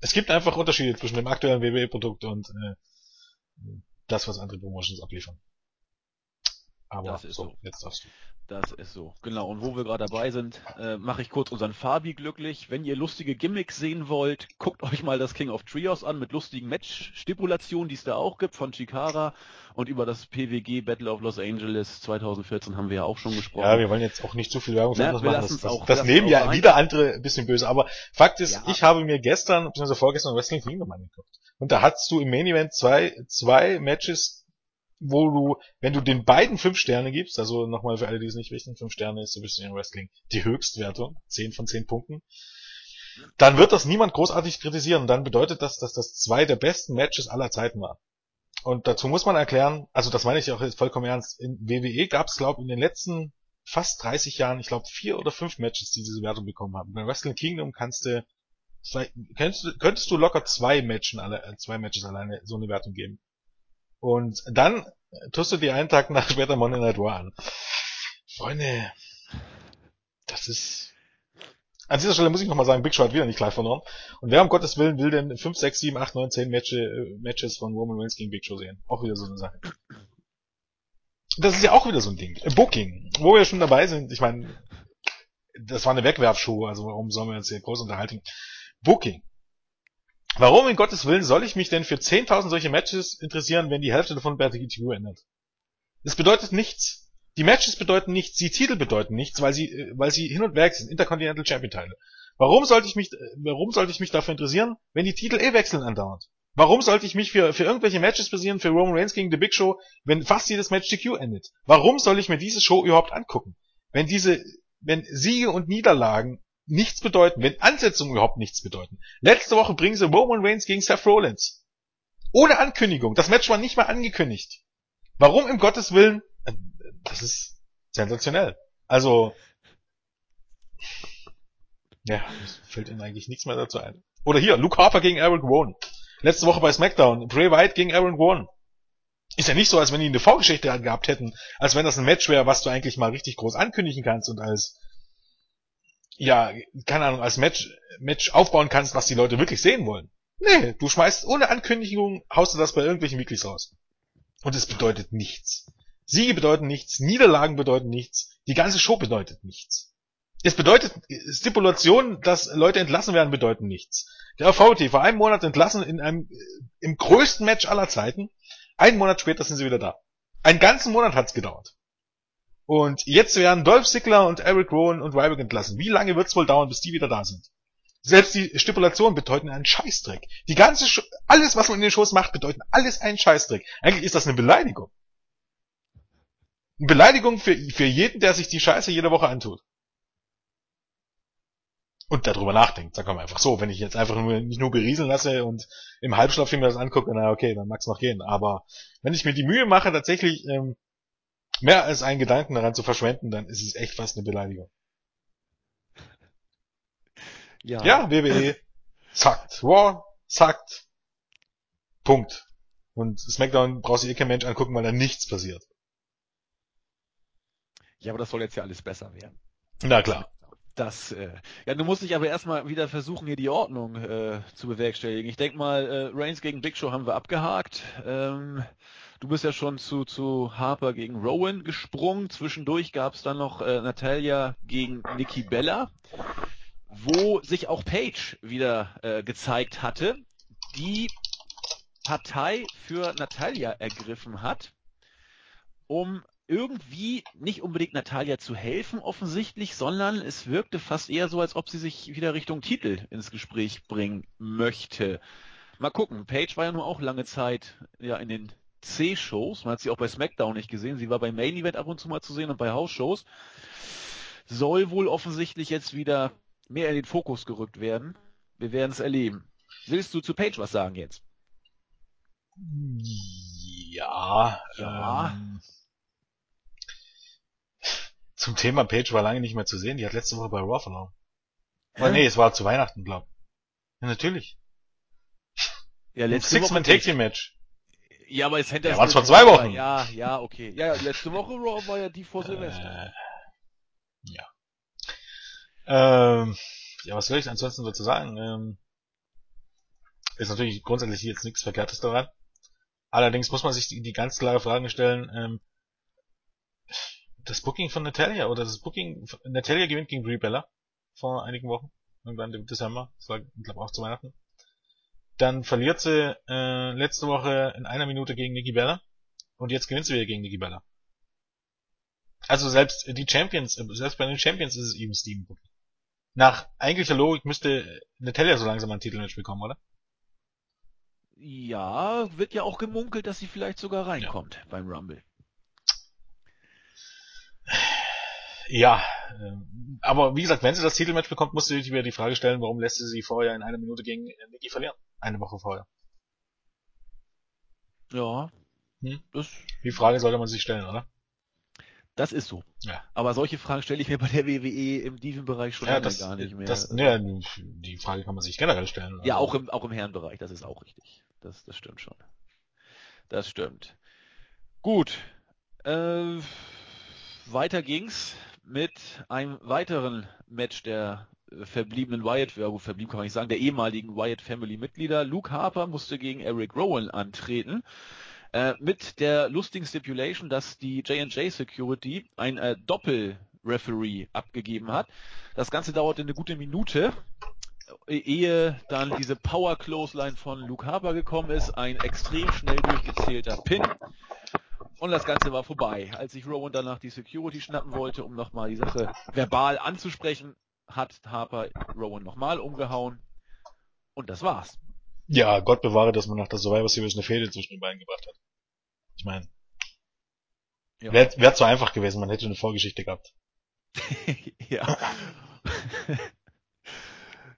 S2: es gibt einfach Unterschiede zwischen dem aktuellen WWE-Produkt und äh, das, was andere Promotions abliefern.
S1: Aber so, so, jetzt darfst du. Das ist so, genau. Und wo wir gerade dabei sind, äh, mache ich kurz unseren Fabi glücklich. Wenn ihr lustige Gimmicks sehen wollt, guckt euch mal das King of Trios an mit lustigen Match-Stipulationen, die es da auch gibt von Chikara. Und über das PWG Battle of Los Angeles 2014 haben wir ja auch schon gesprochen.
S2: Ja, wir wollen jetzt auch nicht zu viel Werbung für Na, machen. Das, das, das nehmen ja rein. wieder andere ein bisschen böse. Aber Fakt ist, ja. ich habe mir gestern, beziehungsweise vorgestern Wrestling Kingdom angeguckt. Und da hattest du im Main Event zwei, zwei Matches wo du, wenn du den beiden fünf Sterne gibst, also nochmal für alle, die es nicht wissen, fünf Sterne ist so ein bisschen im Wrestling die Höchstwertung, zehn von zehn Punkten, dann wird das niemand großartig kritisieren. Dann bedeutet das, dass das zwei der besten Matches aller Zeiten war. Und dazu muss man erklären, also das meine ich auch jetzt vollkommen ernst, in WWE gab es, glaube ich, in den letzten fast 30 Jahren, ich glaube, vier oder fünf Matches, die diese Wertung bekommen haben. Bei Wrestling Kingdom kannst du, könntest, du locker zwei Matches, alle, zwei Matches alleine so eine Wertung geben. Und dann tust du dir einen Tag nach später Monday Night War an. Freunde, das ist... An dieser Stelle muss ich nochmal sagen, Big Show hat wieder nicht gleich verloren. Und wer um Gottes Willen will denn 5, 6, 7, 8, 9, 10 Matches, Matches von Roman Reigns gegen Big Show sehen? Auch wieder so eine Sache. Das ist ja auch wieder so ein Ding. Booking, wo wir schon dabei sind. Ich meine, das war eine Wegwerfshow, also warum sollen wir jetzt hier groß unterhalten? Booking. Warum in Gottes Willen soll ich mich denn für 10.000 solche Matches interessieren, wenn die Hälfte davon bei der ändert? Das bedeutet nichts. Die Matches bedeuten nichts, die Titel bedeuten nichts, weil sie, äh, weil sie hin und weg sind, Intercontinental Champion Teile. Warum sollte ich mich, äh, warum sollte ich mich dafür interessieren, wenn die Titel eh wechseln andauernd? Warum sollte ich mich für, für irgendwelche Matches basieren, für Roman Reigns gegen The Big Show, wenn fast jedes Match GQ endet? Warum soll ich mir diese Show überhaupt angucken? Wenn diese, wenn Siege und Niederlagen nichts bedeuten, wenn Ansetzungen überhaupt nichts bedeuten. Letzte Woche bringen sie Roman Reigns gegen Seth Rollins. Ohne Ankündigung. Das Match war nicht mal angekündigt. Warum im Gottes Willen? Äh, das ist sensationell. Also, ja, fällt ihnen eigentlich nichts mehr dazu ein. Oder hier, Luke Harper gegen Eric Rowan. Letzte Woche bei SmackDown. Bray Wyatt gegen Aaron Rowan. Ist ja nicht so, als wenn die eine Vorgeschichte gehabt hätten, als wenn das ein Match wäre, was du eigentlich mal richtig groß ankündigen kannst und als, ja, keine Ahnung, als Match, Match aufbauen kannst, was die Leute wirklich sehen wollen. Nee, du schmeißt ohne Ankündigung, haust du das bei irgendwelchen Weeklies raus. Und es bedeutet nichts. Siege bedeuten nichts, Niederlagen bedeuten nichts, die ganze Show bedeutet nichts. Es bedeutet, Stipulationen, dass Leute entlassen werden, bedeuten nichts. Der VT vor einem Monat entlassen in einem, im größten Match aller Zeiten. Einen Monat später sind sie wieder da. Einen ganzen Monat hat's gedauert. Und jetzt werden Dolph Ziggler und Eric Rowan und Ryback entlassen. Wie lange wird's wohl dauern, bis die wieder da sind? Selbst die Stipulationen bedeuten einen Scheißdreck. Die ganze, Sch alles, was man in den Shows macht, bedeuten alles einen Scheißdreck. Eigentlich ist das eine Beleidigung. Eine Beleidigung für, für jeden, der sich die Scheiße jede Woche antut und darüber nachdenkt. Sagen wir mal einfach so, wenn ich jetzt einfach nur, nicht nur berieseln lasse und im Halbschlaf mir das angucke, na okay, dann mag's noch gehen. Aber wenn ich mir die Mühe mache, tatsächlich ähm, mehr als einen Gedanken daran zu verschwenden, dann ist es echt fast eine Beleidigung. Ja, ja WWE zackt. War zackt. Punkt. Und SmackDown braucht sich eh kein Mensch angucken, weil da nichts passiert.
S1: Ja, aber das soll jetzt ja alles besser werden.
S2: Na klar.
S1: Das, äh, ja, du musst dich aber erstmal wieder versuchen, hier die Ordnung äh, zu bewerkstelligen. Ich denke mal, äh, Reigns gegen Big Show haben wir abgehakt. Ähm, du bist ja schon zu, zu Harper gegen Rowan gesprungen. Zwischendurch gab es dann noch äh, Natalia gegen Nikki Bella, wo sich auch Paige wieder äh, gezeigt hatte, die Partei für Natalia ergriffen hat, um irgendwie nicht unbedingt Natalia zu helfen offensichtlich, sondern es wirkte fast eher so, als ob sie sich wieder Richtung Titel ins Gespräch bringen möchte. Mal gucken, Paige war ja nur auch lange Zeit ja in den C-Shows, man hat sie auch bei SmackDown nicht gesehen, sie war bei Main Event ab und zu mal zu sehen und bei House-Shows. Soll wohl offensichtlich jetzt wieder mehr in den Fokus gerückt werden. Wir werden es erleben. Willst du zu Paige was sagen jetzt?
S2: Ja, ja. Ähm zum Thema Page war lange nicht mehr zu sehen. Die hat letzte Woche bei Raw verloren. Oh, nee, es war zu Weihnachten, glaub. Ja, natürlich.
S1: Ja, letzte
S2: Six Man Take Match.
S1: Ja, aber es hätte
S2: ja, waren zwar zwei Wochen.
S1: Ja, ja, okay. Ja, letzte Woche Raw war ja die vor Silvester.
S2: Äh, ja. Ähm, ja, was soll ich ansonsten dazu sagen? Ähm, ist natürlich grundsätzlich jetzt nichts Verkehrtes daran. Allerdings muss man sich die, die ganz klare Frage stellen, ähm, das Booking von Natalia oder das Booking, Natalia gewinnt gegen Brie Bella vor einigen Wochen, irgendwann im Dezember, das war, ich glaube auch zu Weihnachten. Dann verliert sie äh, letzte Woche in einer Minute gegen Nikki Bella und jetzt gewinnt sie wieder gegen Nikki Bella. Also selbst die Champions, äh, selbst bei den Champions ist es eben Steven Booking. Nach eigentlicher Logik müsste Natalia so langsam ein Titelmatch bekommen, oder?
S1: Ja, wird ja auch gemunkelt, dass sie vielleicht sogar reinkommt ja. beim Rumble.
S2: Ja, äh, aber wie gesagt, wenn sie das Titelmatch bekommt, musst du dir wieder die Frage stellen, warum lässt sie sie vorher in einer Minute gegen Nikki verlieren? Eine Woche vorher.
S1: Ja.
S2: Hm? Die Frage sollte man sich stellen, oder?
S1: Das ist so. Ja. Aber solche Fragen stelle ich mir bei der WWE im Diven-Bereich schon
S2: ja, das, gar nicht mehr. Das, ne, die Frage kann man sich generell stellen.
S1: Ja, auch im, auch im Herrenbereich, das ist auch richtig. Das, das stimmt schon. Das stimmt. Gut. Äh, weiter ging's mit einem weiteren Match der verbliebenen Wyatt, ja gut, verblieben kann man nicht sagen, der ehemaligen Wyatt Family Mitglieder. Luke Harper musste gegen Eric Rowan antreten. Äh, mit der lustigen Stipulation, dass die J&J Security ein äh, Doppel-Referee abgegeben hat. Das Ganze dauerte eine gute Minute. ehe dann diese Power Close Line von Luke Harper gekommen ist, ein extrem schnell durchgezählter Pin. Und das Ganze war vorbei. Als sich Rowan danach die Security schnappen wollte, um nochmal die Sache verbal anzusprechen, hat Harper Rowan nochmal umgehauen. Und das war's.
S2: Ja, Gott bewahre, dass man nach der Survivor Series eine Fehde zwischen den beiden gebracht hat. Ich meine, ja. wäre wär zu einfach gewesen, man hätte eine Vorgeschichte gehabt.
S1: ja.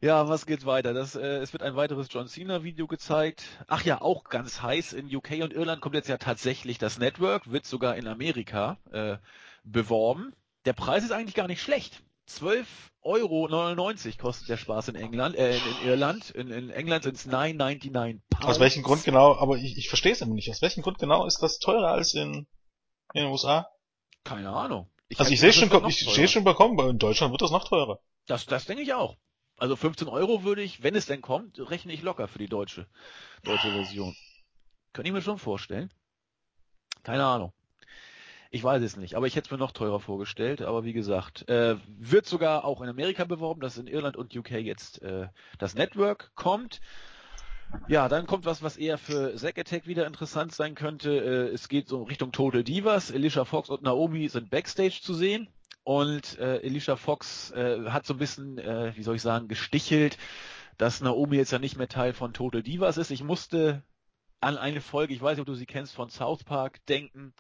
S1: Ja, was geht weiter? Das, äh, es wird ein weiteres John Cena Video gezeigt. Ach ja, auch ganz heiß. In UK und Irland kommt jetzt ja tatsächlich das Network, wird sogar in Amerika äh, beworben. Der Preis ist eigentlich gar nicht schlecht. 12,99 Euro kostet der Spaß in England, äh, in, Irland. In, in England sind es 9,99 Pounds.
S2: Aus welchem Grund genau, aber ich, ich verstehe es immer nicht. Aus welchem Grund genau ist das teurer als in, in den USA?
S1: Keine Ahnung.
S2: Ich also ich sehe schon, ich sehe schon bekommen, in Deutschland wird das noch teurer.
S1: Das, das denke ich auch. Also 15 Euro würde ich, wenn es denn kommt, rechne ich locker für die deutsche, deutsche Version. Könnte ich mir schon vorstellen. Keine Ahnung. Ich weiß es nicht, aber ich hätte es mir noch teurer vorgestellt. Aber wie gesagt, äh, wird sogar auch in Amerika beworben, dass in Irland und UK jetzt äh, das Network kommt. Ja, dann kommt was, was eher für Zack Attack wieder interessant sein könnte. Äh, es geht so Richtung Total Divas. Alicia Fox und Naomi sind Backstage zu sehen. Und äh, Alicia Fox äh, hat so ein bisschen, äh, wie soll ich sagen, gestichelt, dass Naomi jetzt ja nicht mehr Teil von Total Divas ist. Ich musste an eine Folge, ich weiß nicht, ob du sie kennst, von South Park denken,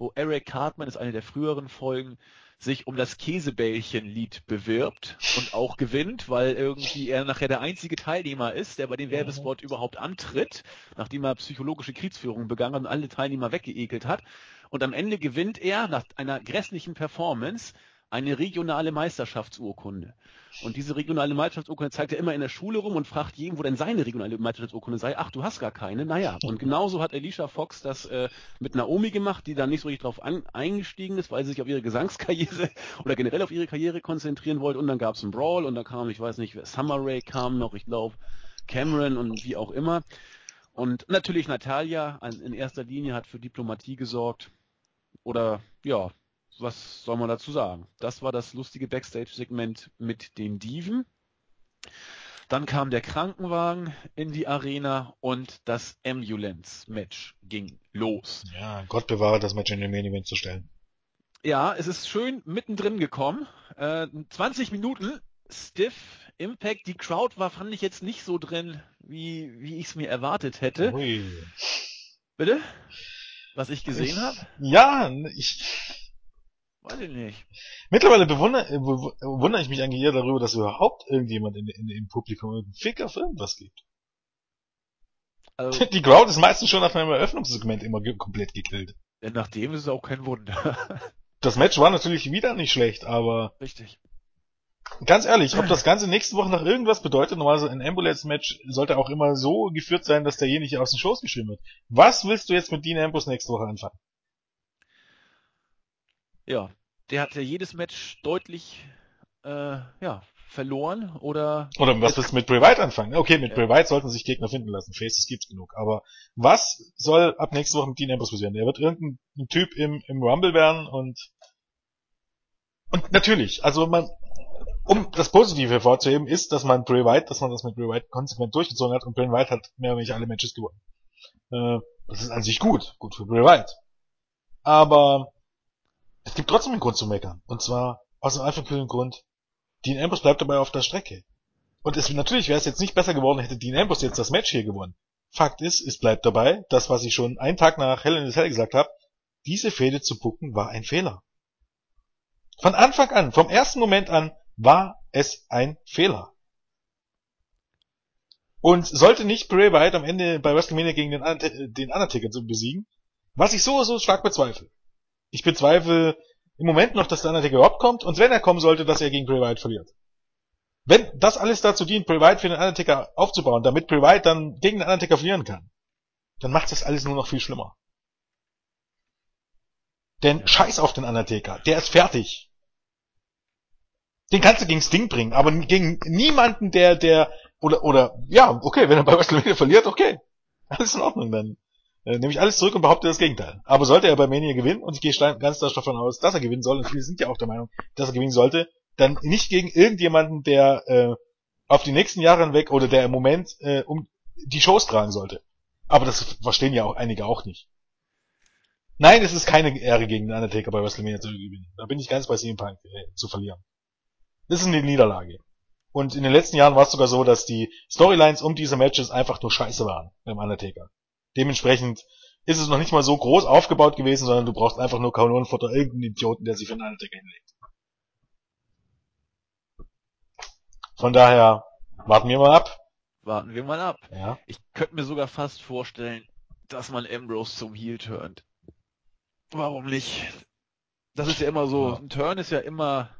S1: wo Eric Cartman, ist eine der früheren Folgen, sich um das Käsebällchen-Lied bewirbt und auch gewinnt, weil irgendwie er nachher der einzige Teilnehmer ist, der bei dem Werbespot überhaupt antritt, nachdem er psychologische Kriegsführung begangen hat und alle Teilnehmer weggeekelt hat. Und am Ende gewinnt er nach einer grässlichen Performance eine regionale Meisterschaftsurkunde. Und diese regionale Meisterschaftsurkunde zeigt er immer in der Schule rum und fragt jeden, wo denn seine regionale Meisterschaftsurkunde sei. Ach, du hast gar keine. Naja, und genauso hat Alicia Fox das äh, mit Naomi gemacht, die dann nicht so richtig drauf an, eingestiegen ist, weil sie sich auf ihre Gesangskarriere oder generell auf ihre Karriere konzentrieren wollte. Und dann gab es einen Brawl und da kam, ich weiß nicht, Summer Ray kam noch, ich glaube, Cameron und wie auch immer. Und natürlich Natalia in erster Linie hat für Diplomatie gesorgt. Oder ja, was soll man dazu sagen? Das war das lustige Backstage-Segment mit den Diven. Dann kam der Krankenwagen in die Arena und das Ambulance-Match ging los.
S2: Ja, Gott bewahre, das Match in den Main Event zu stellen.
S1: Ja, es ist schön mittendrin gekommen. Äh, 20 Minuten stiff Impact. Die Crowd war, fand ich jetzt nicht so drin, wie, wie ich es mir erwartet hätte. Ui. Bitte? Was ich gesehen habe?
S2: Ja, ich,
S1: Weiß ich nicht.
S2: Mittlerweile bewundere, äh, bewundere ich mich eigentlich eher darüber, dass überhaupt irgendjemand in, in, im Publikum einen Fick auf irgendwas gibt. Also, die Crowd ist meistens schon nach einem Eröffnungssegment immer ge komplett gekillt.
S1: Denn nachdem ist es auch kein Wunder.
S2: das Match war natürlich wieder nicht schlecht, aber.
S1: Richtig.
S2: Ganz ehrlich, ob das Ganze nächste Woche noch irgendwas bedeutet, normalerweise ein Ambulance-Match sollte auch immer so geführt sein, dass derjenige aus den Shows geschrieben wird. Was willst du jetzt mit Dean Ambrose nächste Woche anfangen?
S1: Ja, der hat ja jedes Match deutlich äh, ja, verloren oder.
S2: Oder was willst du mit Bray Wyatt anfangen? Okay, mit ja. Bray Wyatt sollten sich Gegner finden lassen. Faces gibt's genug. Aber was soll ab nächste Woche mit Dean Ambrose passieren? Er wird irgendein Typ im, im Rumble werden und und natürlich, also man, um das Positive hervorzuheben, ist, dass man Bray Wyatt, dass man das mit Bray Wyatt konsequent durchgezogen hat und Bray Wyatt hat mehr oder weniger alle Matches gewonnen. Äh, das ist an sich gut, gut für Bray Wyatt. Aber es gibt trotzdem einen Grund zu meckern. Und zwar aus dem einfachen Grund, Dean Ambrose bleibt dabei auf der Strecke. Und es, natürlich wäre es jetzt nicht besser geworden, hätte Dean Ambrose jetzt das Match hier gewonnen. Fakt ist, es bleibt dabei, das, was ich schon einen Tag nach Hell in the Cell gesagt habe, diese Fehde zu bucken war ein Fehler. Von Anfang an, vom ersten Moment an, war es ein Fehler. Und sollte nicht Bray Wyatt am Ende bei WrestleMania gegen den, den Undertaker besiegen, was ich so so stark bezweifle, ich bezweifle im Moment noch, dass der Undertaker überhaupt kommt und wenn er kommen sollte, dass er gegen Bray Wyatt verliert. Wenn das alles dazu dient, Bray Wyatt für den Undertaker aufzubauen, damit Bray Wyatt dann gegen den Undertaker verlieren kann, dann macht das alles nur noch viel schlimmer. Denn scheiß auf den Undertaker, der ist fertig. Den kannst du gegen Sting bringen, aber gegen niemanden, der, der, oder, oder, ja, okay, wenn er bei WrestleMania verliert, okay. Alles in Ordnung dann. Äh, nehme ich alles zurück und behaupte das Gegenteil. Aber sollte er bei Mania gewinnen, und ich gehe ganz davon aus, dass er gewinnen soll, und viele sind ja auch der Meinung, dass er gewinnen sollte, dann nicht gegen irgendjemanden, der, äh, auf die nächsten Jahre hinweg oder der im Moment äh, um die Shows tragen sollte. Aber das verstehen ja auch einige auch nicht. Nein, es ist keine Ehre gegen den Undertaker bei WrestleMania zu gewinnen. Da bin ich ganz bei CM Punk äh, zu verlieren. Das ist eine Niederlage. Und in den letzten Jahren war es sogar so, dass die Storylines um diese Matches einfach nur scheiße waren beim Undertaker. Dementsprechend ist es noch nicht mal so groß aufgebaut gewesen, sondern du brauchst einfach nur Kanonenfutter irgendeinen Idioten, der sich für einen Undertaker hinlegt. Von daher, warten wir mal ab.
S1: Warten wir mal ab.
S2: Ja.
S1: Ich könnte mir sogar fast vorstellen, dass man Ambrose zum Heel turnt. Warum nicht? Das ist ja immer so, ein Turn ist ja immer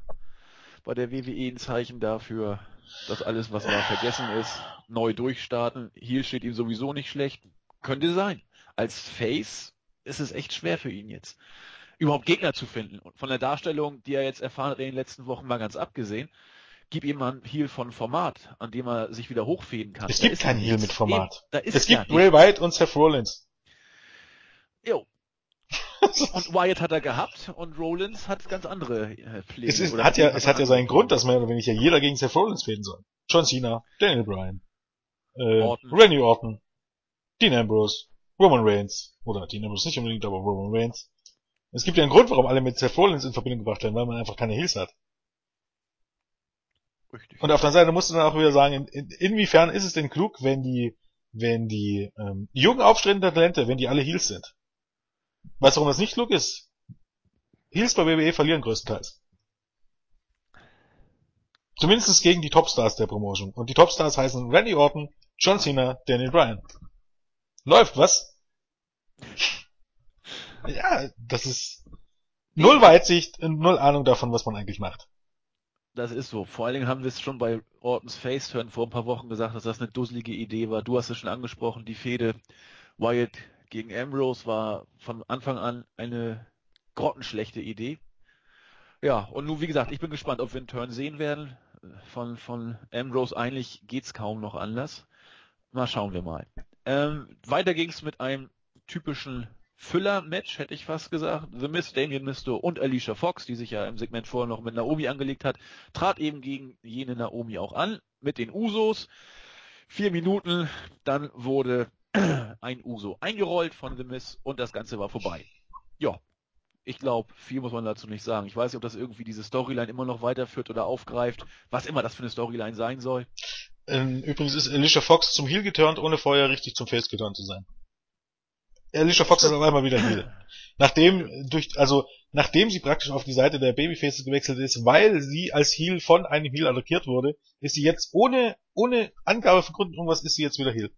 S1: bei der WWE ein Zeichen dafür, dass alles, was war, vergessen ist, neu durchstarten. Heel steht ihm sowieso nicht schlecht. Könnte sein. Als Face ist es echt schwer für ihn jetzt, überhaupt Gegner zu finden. Und von der Darstellung, die er jetzt erfahren hat in den letzten Wochen, mal ganz abgesehen, gib ihm mal einen Heel von Format, an dem er sich wieder hochfäden kann.
S2: Es
S1: Da
S2: gibt
S1: ja
S2: Heel
S1: nichts.
S2: mit Format.
S1: Eben,
S2: Es
S1: ja
S2: gibt. Bray Wyatt und Seth Rollins.
S1: Jo. Und Wyatt hat er gehabt und Rollins hat ganz andere äh, Pläne.
S2: es ist, hat ja, es hat ja seinen. Grund, dass mehr oder weniger jeder gegen Seth Rollins fäden soll. John Cena, Daniel Bryan, äh,
S1: Orton.
S2: Randy Orton, Dean Ambrose, Roman Reigns, oder Dean Ambrose nicht unbedingt, aber Roman Reigns. Es gibt ja einen Grund, warum alle mit Seth Rollins in Verbindung gebracht werden, weil man einfach keine Heels hat.
S1: Richtig.
S2: Und auf der Seite musst du dann auch wieder sagen, in, in, inwiefern ist es denn klug, wenn die, wenn die ähm, jungen aufstrebenden Talente, wenn die alle Heels sind? Weißt du, warum das nicht klug ist? Heels bei WWE verlieren größtenteils. Zumindest gegen die Topstars der Promotion. Und die Topstars heißen Randy Orton, John Cena, Daniel Bryan. Läuft, was? Ja, das ist null Weitsicht und null Ahnung davon, was man eigentlich macht.
S1: Das ist so. Vor allen Dingen haben wir es schon bei Ortons Face-Turn vor ein paar Wochen gesagt, dass das eine dusselige Idee war. Du hast es schon angesprochen, die Fehde Wyatt gegen Ambrose war von Anfang an eine grottenschlechte Idee. Ja, und nun, wie gesagt, ich bin gespannt, ob wir einen Turn sehen werden. Von, von Ambrose eigentlich geht's kaum noch anders. Mal schauen wir mal. Ähm, weiter ging's mit einem typischen Füller-Match, hätte ich fast gesagt. The Miz, Damien Misto und Alicia Fox, die sich ja im Segment vorher noch mit Naomi angelegt hat, trat eben gegen jene Naomi auch an, mit den Usos. Vier Minuten, dann wurde ein Uso eingerollt von The Miz und das Ganze war vorbei. Ja, ich glaube, viel muss man dazu nicht sagen. Ich weiß nicht, ob das irgendwie diese Storyline immer noch weiterführt oder aufgreift, was immer das für eine Storyline sein soll.
S2: Ähm, übrigens ist Alicia Fox zum Heel geturnt, ohne vorher richtig zum Face geturnt zu sein. Alicia Fox ist auf einmal wieder Heel. Nachdem durch, also nachdem sie praktisch auf die Seite der Babyfaces gewechselt ist, weil sie als Heel von einem Heel attackiert wurde, ist sie jetzt ohne ohne Angabe von Grund irgendwas ist sie jetzt wieder Heel.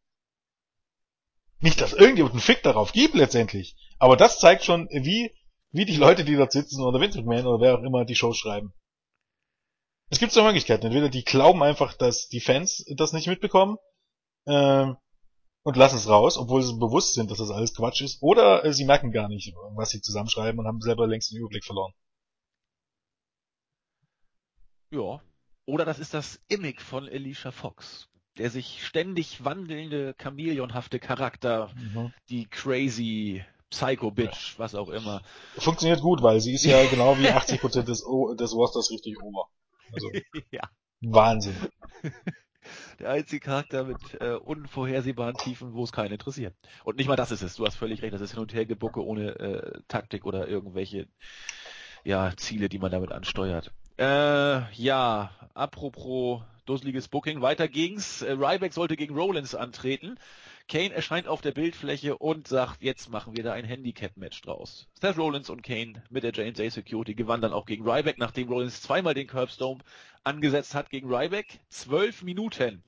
S2: Nicht, dass irgendjemand einen Fick darauf gibt letztendlich, aber das zeigt schon, wie wie die Leute, die dort sitzen oder Vince McMahon oder wer auch immer die Show schreiben. Es gibt zwei Möglichkeiten. Entweder die glauben einfach, dass die Fans das nicht mitbekommen ähm, und lassen es raus, obwohl sie bewusst sind, dass das alles Quatsch ist, oder äh, sie merken gar nicht, was sie zusammenschreiben und haben selber längst den Überblick verloren.
S1: Ja. Oder das ist das Image von Alicia Fox. Der sich ständig wandelnde, chameleonhafte Charakter, die crazy Psycho Bitch, was auch immer.
S2: Funktioniert gut, weil sie ist ja genau wie 80% des, o des Rosters richtig ober. Also
S1: ja.
S2: Wahnsinn.
S1: Der einzige Charakter mit äh, unvorhersehbaren Tiefen, wo es keinen interessiert. Und nicht mal das ist es. Du hast völlig recht. Das ist hin und her gebucke ohne äh, Taktik oder irgendwelche ja, Ziele, die man damit ansteuert. Äh, ja, apropos dusseliges Booking, weiter ging's. Ryback sollte gegen Rollins antreten. Kane erscheint auf der Bildfläche und sagt, jetzt machen wir da ein Handicap-Match draus. Seth Rollins und Kane mit der J&J Security gewannen dann auch gegen Ryback, nachdem Rollins zweimal den Curbstone angesetzt hat gegen Ryback. Zwölf Minuten.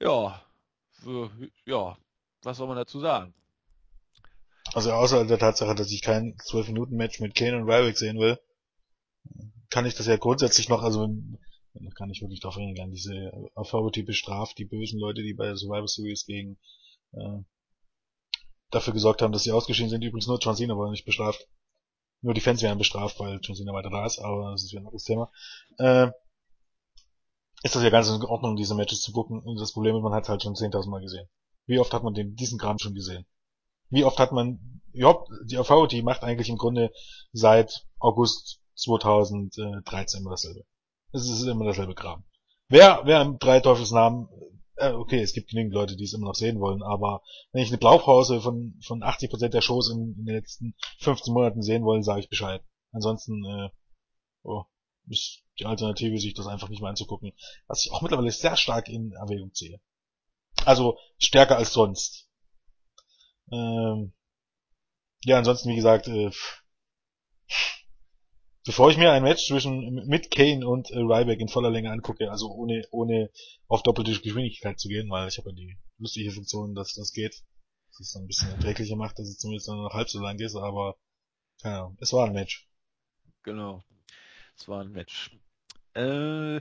S1: Ja, ja, was soll man dazu sagen?
S2: Also außer der Tatsache, dass ich kein 12-Minuten-Match mit Kane und Ryback sehen will, kann ich das ja grundsätzlich noch, also da kann ich wirklich drauf eingehen, diese Authority bestraft die bösen Leute, die bei Survivor Series gegen äh, dafür gesorgt haben, dass sie ausgeschieden sind. Übrigens nur John Cena war nicht bestraft. Nur die Fans werden bestraft, weil John Cena weiter da ist, aber das ist wieder ein anderes Thema. Äh, ist das ja ganz in Ordnung, diese Matches zu booken. Und das Problem ist, man hat halt schon 10.000 Mal gesehen. Wie oft hat man den, diesen Kram schon gesehen? Wie oft hat man, ja, die Authority macht eigentlich im Grunde seit August 2013 immer dasselbe. Es ist immer dasselbe Kram. Wer, wer im drei Teufelsnamen, äh, okay, es gibt genügend Leute, die es immer noch sehen wollen, aber wenn ich eine Blaupause von, von 80% der Shows in, in den letzten 15 Monaten sehen wollen, sage ich Bescheid. Ansonsten, äh, oh, ist die Alternative, sich das einfach nicht mehr anzugucken, was ich auch mittlerweile sehr stark in Erwägung ziehe. Also stärker als sonst. Ähm, ja, ansonsten, wie gesagt, äh, bevor ich mir ein Match zwischen mit Kane und äh, Ryback in voller Länge angucke, also ohne ohne auf doppelte Geschwindigkeit zu gehen, weil ich habe ja die lustige Funktion, dass das geht, dass es ein bisschen erträglicher macht, dass es zumindest nur noch halb so lang ist, aber keine Ahnung, es war ein Match.
S1: Genau, es war ein Match. Äh,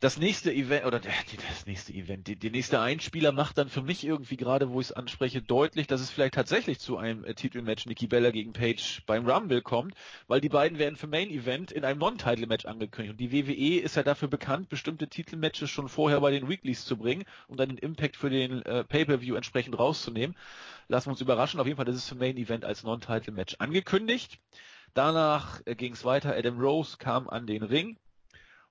S1: das nächste Event, oder das nächste Event, die, die nächste Einspieler macht dann für mich irgendwie gerade, wo ich es anspreche, deutlich, dass es vielleicht tatsächlich zu einem äh, Titelmatch Nikki Bella gegen Paige beim Rumble kommt, weil die beiden werden für Main Event in einem Non-Title-Match angekündigt. Und die WWE ist ja dafür bekannt, bestimmte Titelmatches schon vorher bei den Weeklies zu bringen um dann den Impact für den äh, Pay-Per-View entsprechend rauszunehmen. Lassen wir uns überraschen. Auf jeden Fall, das ist für Main Event als Non-Title-Match angekündigt. Danach äh, ging es weiter. Adam Rose kam an den Ring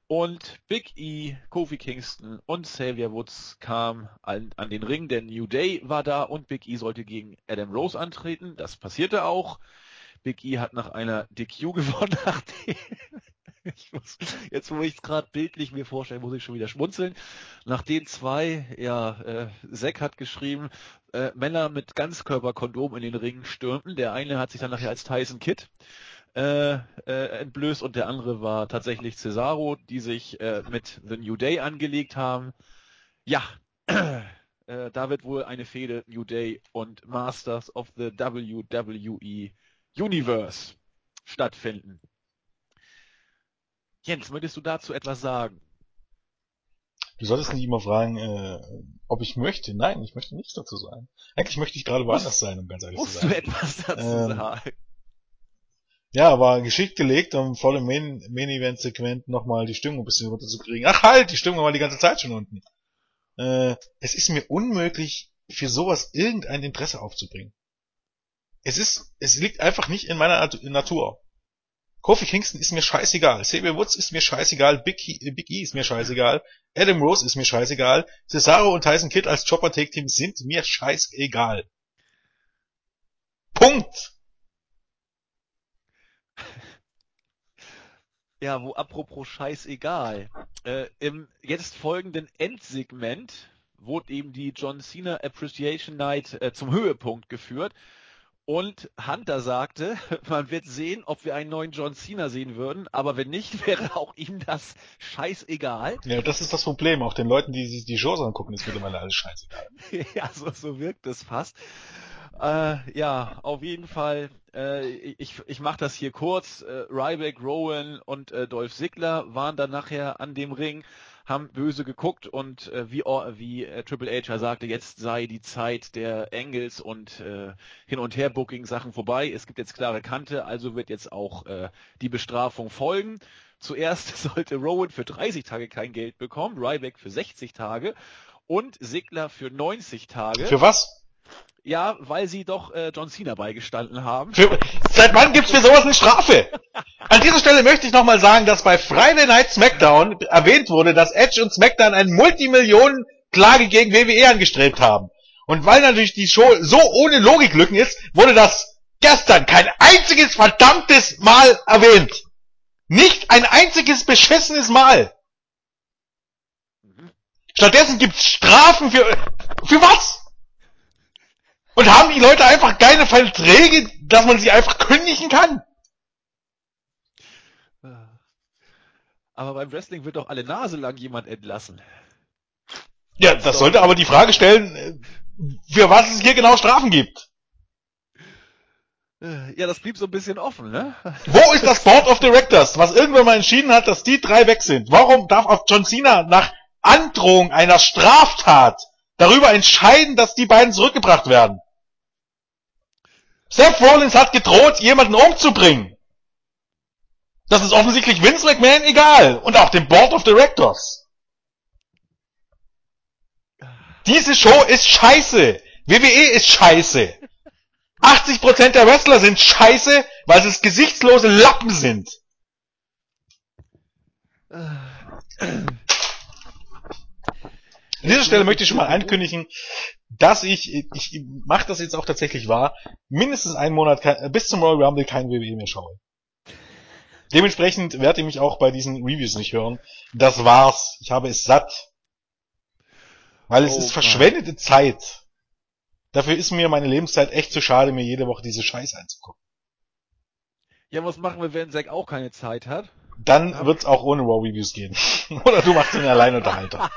S1: und Big E, Kofi Kingston und Xavier Woods kamen an, an, den Ring. Der New Day war da und Big E sollte gegen Adam Rose antreten. Das passierte auch. Big E hat nach einer DQ gewonnen. Nachdem ich muss, jetzt, wo ich es gerade bildlich mir vorstelle, muss ich schon wieder schmunzeln. Nachdem zwei, ja, äh, Zack hat geschrieben, äh, Männer mit Ganzkörperkondom in den Ring stürmten. Der eine hat sich dann nachher als Tyson Kidd äh, äh, entblößt und der andere war tatsächlich Cesaro, die sich äh, mit The New Day angelegt haben. Ja, äh, da wird wohl eine Fehde New Day und Masters of the WWE Universe stattfinden. Jens, möchtest du dazu etwas sagen?
S2: Du solltest nicht immer fragen, äh, ob ich möchte. Nein, ich möchte nichts dazu sagen. Eigentlich möchte ich gerade woanders sein, um ganz ehrlich zu sein.
S1: Musst du etwas dazu ähm, sagen?
S2: Ja, war geschickt gelegt, um vor dem Main, Main nochmal die Stimmung ein bisschen runterzukriegen. Ach halt, die Stimmung war die ganze Zeit schon unten. Äh, es ist mir unmöglich, für sowas irgendein Interesse aufzubringen. Es ist, es liegt einfach nicht in meiner Natur. Kofi Kingston ist mir scheißegal. Xavier Woods ist mir scheißegal. Big e, Big e ist mir scheißegal. Adam Rose ist mir scheißegal. Cesaro und Tyson Kidd als Chopper Take Team sind mir scheißegal. Punkt.
S1: Ja, wo apropos scheißegal. Äh, Im jetzt folgenden Endsegment wurde eben die John Cena Appreciation Night äh, zum Höhepunkt geführt. Und Hunter sagte, man wird sehen, ob wir einen neuen John Cena sehen würden, aber wenn nicht, wäre auch ihm das scheißegal.
S2: Ja, das ist das Problem. Auch den Leuten, die sich die Shows angucken, ist mittlerweile alles scheißegal.
S1: ja, so, so wirkt es fast. Äh, ja, auf jeden Fall. Äh, ich ich mache das hier kurz. Äh, Ryback, Rowan und äh, Dolph Ziggler waren dann nachher an dem Ring, haben böse geguckt und äh, wie, wie äh, Triple H ja sagte, jetzt sei die Zeit der Engels und äh, Hin- und Her-Booking-Sachen vorbei. Es gibt jetzt klare Kante, also wird jetzt auch äh, die Bestrafung folgen. Zuerst sollte Rowan für 30 Tage kein Geld bekommen, Ryback für 60 Tage und Sigler für 90 Tage.
S2: Für was?
S1: Ja, weil sie doch äh, John Cena beigestanden haben.
S2: Für, seit wann gibt's für sowas eine Strafe? An dieser Stelle möchte ich nochmal sagen, dass bei Friday Night SmackDown erwähnt wurde, dass Edge und SmackDown eine Multimillionen-Klage gegen WWE angestrebt haben. Und weil natürlich die Show so ohne Logiklücken ist, wurde das gestern kein einziges verdammtes Mal erwähnt. Nicht ein einziges beschissenes Mal. Stattdessen gibt's Strafen für, für was? Und haben die Leute einfach keine Verträge, dass man sie einfach kündigen kann?
S1: Aber beim Wrestling wird doch alle Nase lang jemand entlassen.
S2: Ja, das so. sollte aber die Frage stellen, für was es hier genau Strafen gibt.
S1: Ja, das blieb so ein bisschen offen, ne?
S2: Wo ist das Board of Directors, was irgendwann mal entschieden hat, dass die drei weg sind? Warum darf auch John Cena nach Androhung einer Straftat darüber entscheiden, dass die beiden zurückgebracht werden? Seth Rollins hat gedroht, jemanden umzubringen. Das ist offensichtlich Vince McMahon egal. Und auch dem Board of Directors. Diese Show ist scheiße. WWE ist scheiße. 80% der Wrestler sind scheiße, weil es gesichtslose Lappen sind. An dieser Stelle möchte ich schon mal ankündigen, dass ich, ich mache das jetzt auch tatsächlich wahr, mindestens einen Monat kein, bis zum Royal Rumble kein WWE mehr schaue. Dementsprechend werdet ihr mich auch bei diesen Reviews nicht hören. Das war's. Ich habe es satt. Weil es oh, ist verschwendete Zeit. Dafür ist mir meine Lebenszeit echt zu schade, mir jede Woche diese Scheiße anzugucken.
S1: Ja, was machen wir, wenn Zack auch keine Zeit hat?
S2: Dann ja. wird's auch ohne Raw Reviews gehen. Oder du machst den Alleinunterhalter.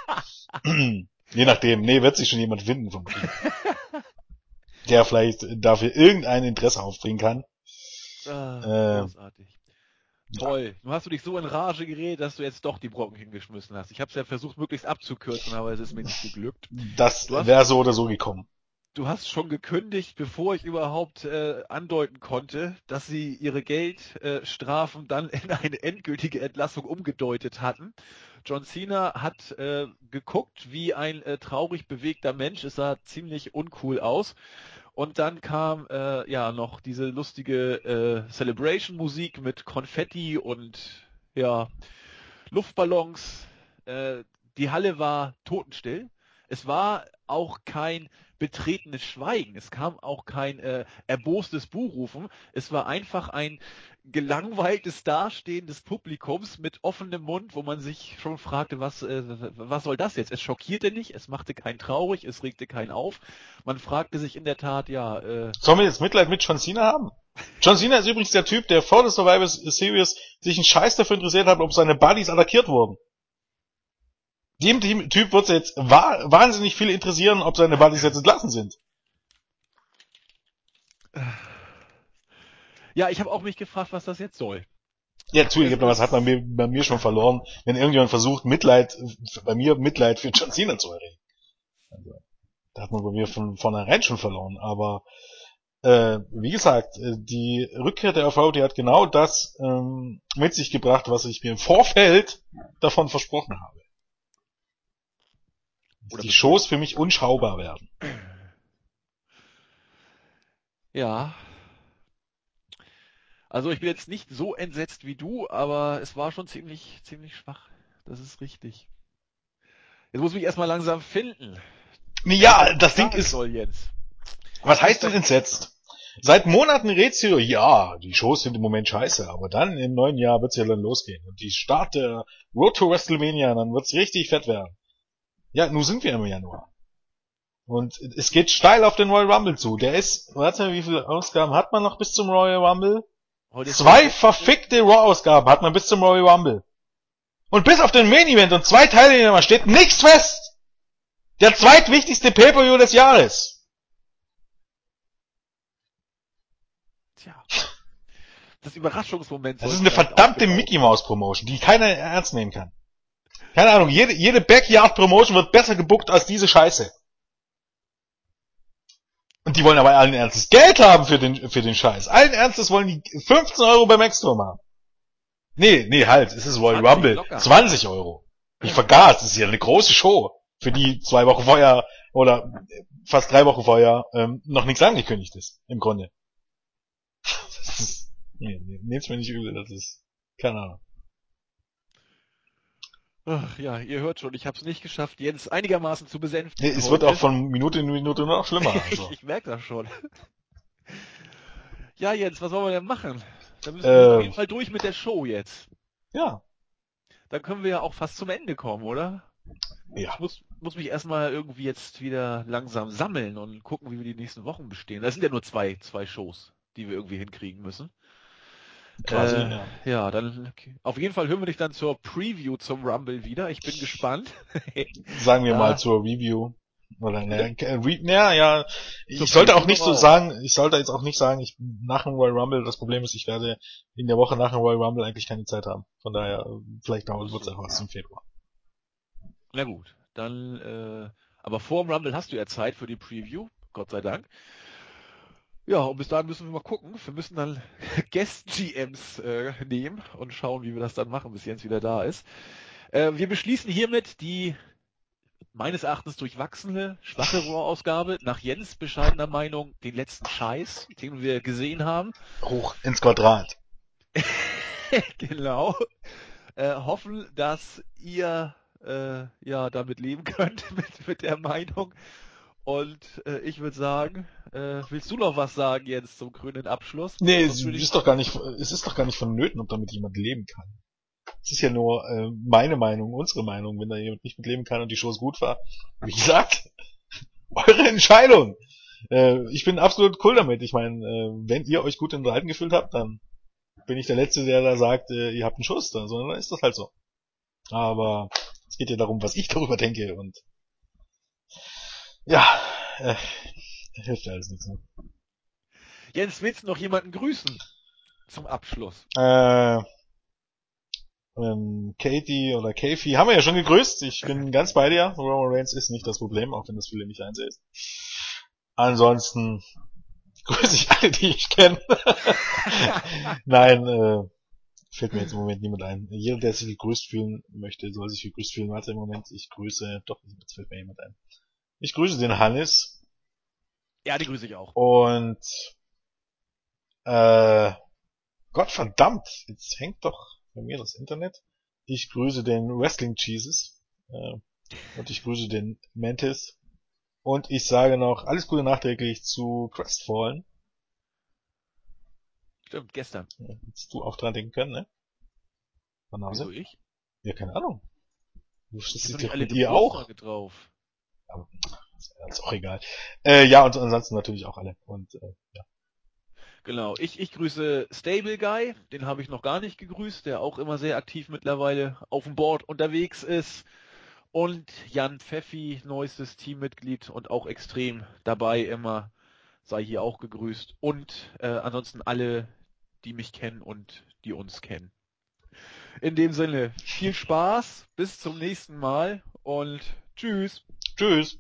S2: Je nachdem. Nee, wird sich schon jemand finden vom Team. der vielleicht dafür irgendein Interesse aufbringen kann.
S1: Ah, äh, großartig. Toll. Ja. Nun hast du dich so in Rage geredet, dass du jetzt doch die Brocken hingeschmissen hast. Ich habe es ja versucht, möglichst abzukürzen, aber es ist mir nicht geglückt.
S2: Das wäre so oder so gekommen.
S1: Du hast schon gekündigt, bevor ich überhaupt äh, andeuten konnte, dass sie ihre Geldstrafen äh, dann in eine endgültige Entlassung umgedeutet hatten. John Cena hat äh, geguckt wie ein äh, traurig bewegter Mensch. Es sah ziemlich uncool aus. Und dann kam äh, ja noch diese lustige äh, Celebration-Musik mit Konfetti und ja Luftballons. Äh, die Halle war totenstill. Es war auch kein betretenes Schweigen. Es kam auch kein äh, erbostes Buhrufen. Es war einfach ein gelangweiltes Dastehen des Publikums mit offenem Mund, wo man sich schon fragte, was, äh, was soll das jetzt? Es schockierte nicht, es machte keinen traurig, es regte keinen auf. Man fragte sich in der Tat, ja. Äh,
S2: Sollen wir jetzt Mitleid mit John Cena haben? John Cena ist übrigens der Typ, der vor der Survivor Series sich einen Scheiß dafür interessiert hat, ob seine Buddies attackiert wurden. Dem Typ wird es jetzt wahnsinnig viel interessieren, ob seine Buddies jetzt entlassen sind.
S1: Ja, ich habe auch mich gefragt, was das jetzt soll.
S2: Ja, zugegeben, was hat man mir, bei mir schon verloren, wenn irgendjemand versucht, Mitleid, bei mir Mitleid für John Cena zu erregen. Also, da hat man bei mir von vornherein schon verloren. Aber äh, wie gesagt, äh, die Rückkehr der AV, die hat genau das ähm, mit sich gebracht, was ich mir im Vorfeld davon versprochen habe. Oder die Shows für mich unschaubar werden.
S1: Ja. Also ich bin jetzt nicht so entsetzt wie du, aber es war schon ziemlich, ziemlich schwach. Das ist richtig. Jetzt muss ich mich erstmal langsam finden.
S2: Ja, das Ding ist. Soll, Jens. Was heißt denn entsetzt? Seit Monaten redst du, ja, die Shows sind im Moment scheiße, aber dann im neuen Jahr wird's ja dann losgehen. Und die Start der Road to WrestleMania, dann wird's richtig fett werden. Ja, nun sind wir im Januar. Und es geht steil auf den Royal Rumble zu. Der ist, warte mal, wie viele Ausgaben hat man noch bis zum Royal Rumble? Zwei verfickte Raw-Ausgaben hat man bis zum Royal Rumble. Und bis auf den Main Event und zwei Teilnehmer steht nichts fest. Der zweitwichtigste Pay-Per-View des Jahres.
S1: Tja. Das Überraschungsmoment.
S2: Das ist eine verdammte Mickey Mouse Promotion, die keiner ernst nehmen kann. Keine Ahnung, jede, jede Backyard Promotion wird besser gebuckt als diese Scheiße. Und die wollen aber allen Ernstes Geld haben für den, für den Scheiß. Allen Ernstes wollen die 15 Euro beim Extrom haben. Nee, nee, halt, es ist Royal Rumble. Locker. 20 Euro. Ich vergaß, das ist ja eine große Show, für die zwei Wochen vorher oder fast drei Wochen vorher ähm, noch nichts angekündigt ist, im Grunde. Das ist, nee, nee, nehmt's mir nicht übel, das ist, keine Ahnung.
S1: Ach ja, ihr hört schon, ich habe es nicht geschafft, Jens einigermaßen zu besänftigen.
S2: Es wird auch von Minute in Minute noch schlimmer.
S1: Also. ich, ich merke das schon. ja, Jens, was sollen wir denn machen? Da müssen wir äh, auf jeden Fall durch mit der Show jetzt.
S2: Ja.
S1: Dann können wir ja auch fast zum Ende kommen, oder?
S2: Ja.
S1: Ich muss, muss mich erstmal irgendwie jetzt wieder langsam sammeln und gucken, wie wir die nächsten Wochen bestehen. Das sind ja nur zwei, zwei Shows, die wir irgendwie hinkriegen müssen. Quasi, äh, ja. ja, dann okay. auf jeden Fall hören wir dich dann zur Preview zum Rumble wieder. Ich bin gespannt.
S2: Sagen wir ja. mal zur Review. Oder ne, ja, ja, ich sollte auch nicht so sagen, ich sollte jetzt auch nicht sagen, ich nach dem Royal Rumble, das Problem ist, ich werde in der Woche nach dem Royal Rumble eigentlich keine Zeit haben. Von daher, vielleicht dauert es einfach zum Februar.
S1: Na gut, dann, äh, aber vor dem Rumble hast du ja Zeit für die Preview, Gott sei Dank. Ja, und bis dahin müssen wir mal gucken. Wir müssen dann Guest-GMs äh, nehmen und schauen, wie wir das dann machen, bis Jens wieder da ist. Äh, wir beschließen hiermit die meines Erachtens durchwachsene, schwache Rohrausgabe. Nach Jens bescheidener Meinung den letzten Scheiß, den wir gesehen haben.
S2: Hoch ins Quadrat.
S1: genau. Äh, hoffen, dass ihr äh, ja damit leben könnt mit, mit der Meinung. Und äh, ich würde sagen, äh, willst du noch was sagen jetzt zum grünen Abschluss?
S2: Nee, es ist doch gar nicht, es ist doch gar nicht vonnöten, ob damit jemand leben kann. Es ist ja nur äh, meine Meinung, unsere Meinung. Wenn da jemand nicht mit leben kann und die Show gut war, wie gesagt, eure Entscheidung. Äh, ich bin absolut cool damit. Ich meine, äh, wenn ihr euch gut unterhalten gefühlt habt, dann bin ich der Letzte, der da sagt, äh, ihr habt einen Schuss da, sondern dann ist das halt so. Aber es geht ja darum, was ich darüber denke und ja, äh, hilft alles nichts. Ne?
S1: Jens, willst du noch jemanden grüßen? Zum Abschluss.
S2: Äh, ähm, Katie oder Kathy haben wir ja schon gegrüßt. Ich bin ganz bei dir. Roman Reigns ist nicht das Problem, auch wenn das viele nicht einsehen. Ansonsten grüße ich alle, die ich kenne. Nein, äh, fällt mir jetzt im Moment niemand ein. Jeder, der sich gegrüßt fühlen möchte, soll sich gegrüßt fühlen. Warte im Moment, ich grüße, doch, jetzt fällt mir jemand ein. Ich grüße den Hannes.
S1: Ja, die grüße ich auch.
S2: Und äh, Gott verdammt, jetzt hängt doch bei mir das Internet. Ich grüße den Wrestling Jesus. Äh, und ich grüße den Mantis. Und ich sage noch alles Gute nachträglich zu Crestfallen.
S1: Stimmt, gestern.
S2: Ja, hättest du auch dran denken können, ne?
S1: Wann Wieso ich?
S2: Ja, keine Ahnung. Du
S1: stehst ja mit ihr auch drauf.
S2: Aber ist auch egal. Äh, ja, und ansonsten natürlich auch alle. Und äh, ja.
S1: Genau, ich, ich grüße Stable Guy, den habe ich noch gar nicht gegrüßt, der auch immer sehr aktiv mittlerweile auf dem Board unterwegs ist. Und Jan Pfeffi, neuestes Teammitglied und auch extrem dabei immer, sei hier auch gegrüßt. Und äh, ansonsten alle, die mich kennen und die uns kennen. In dem Sinne, viel Spaß, bis zum nächsten Mal und tschüss.
S2: Tschüss.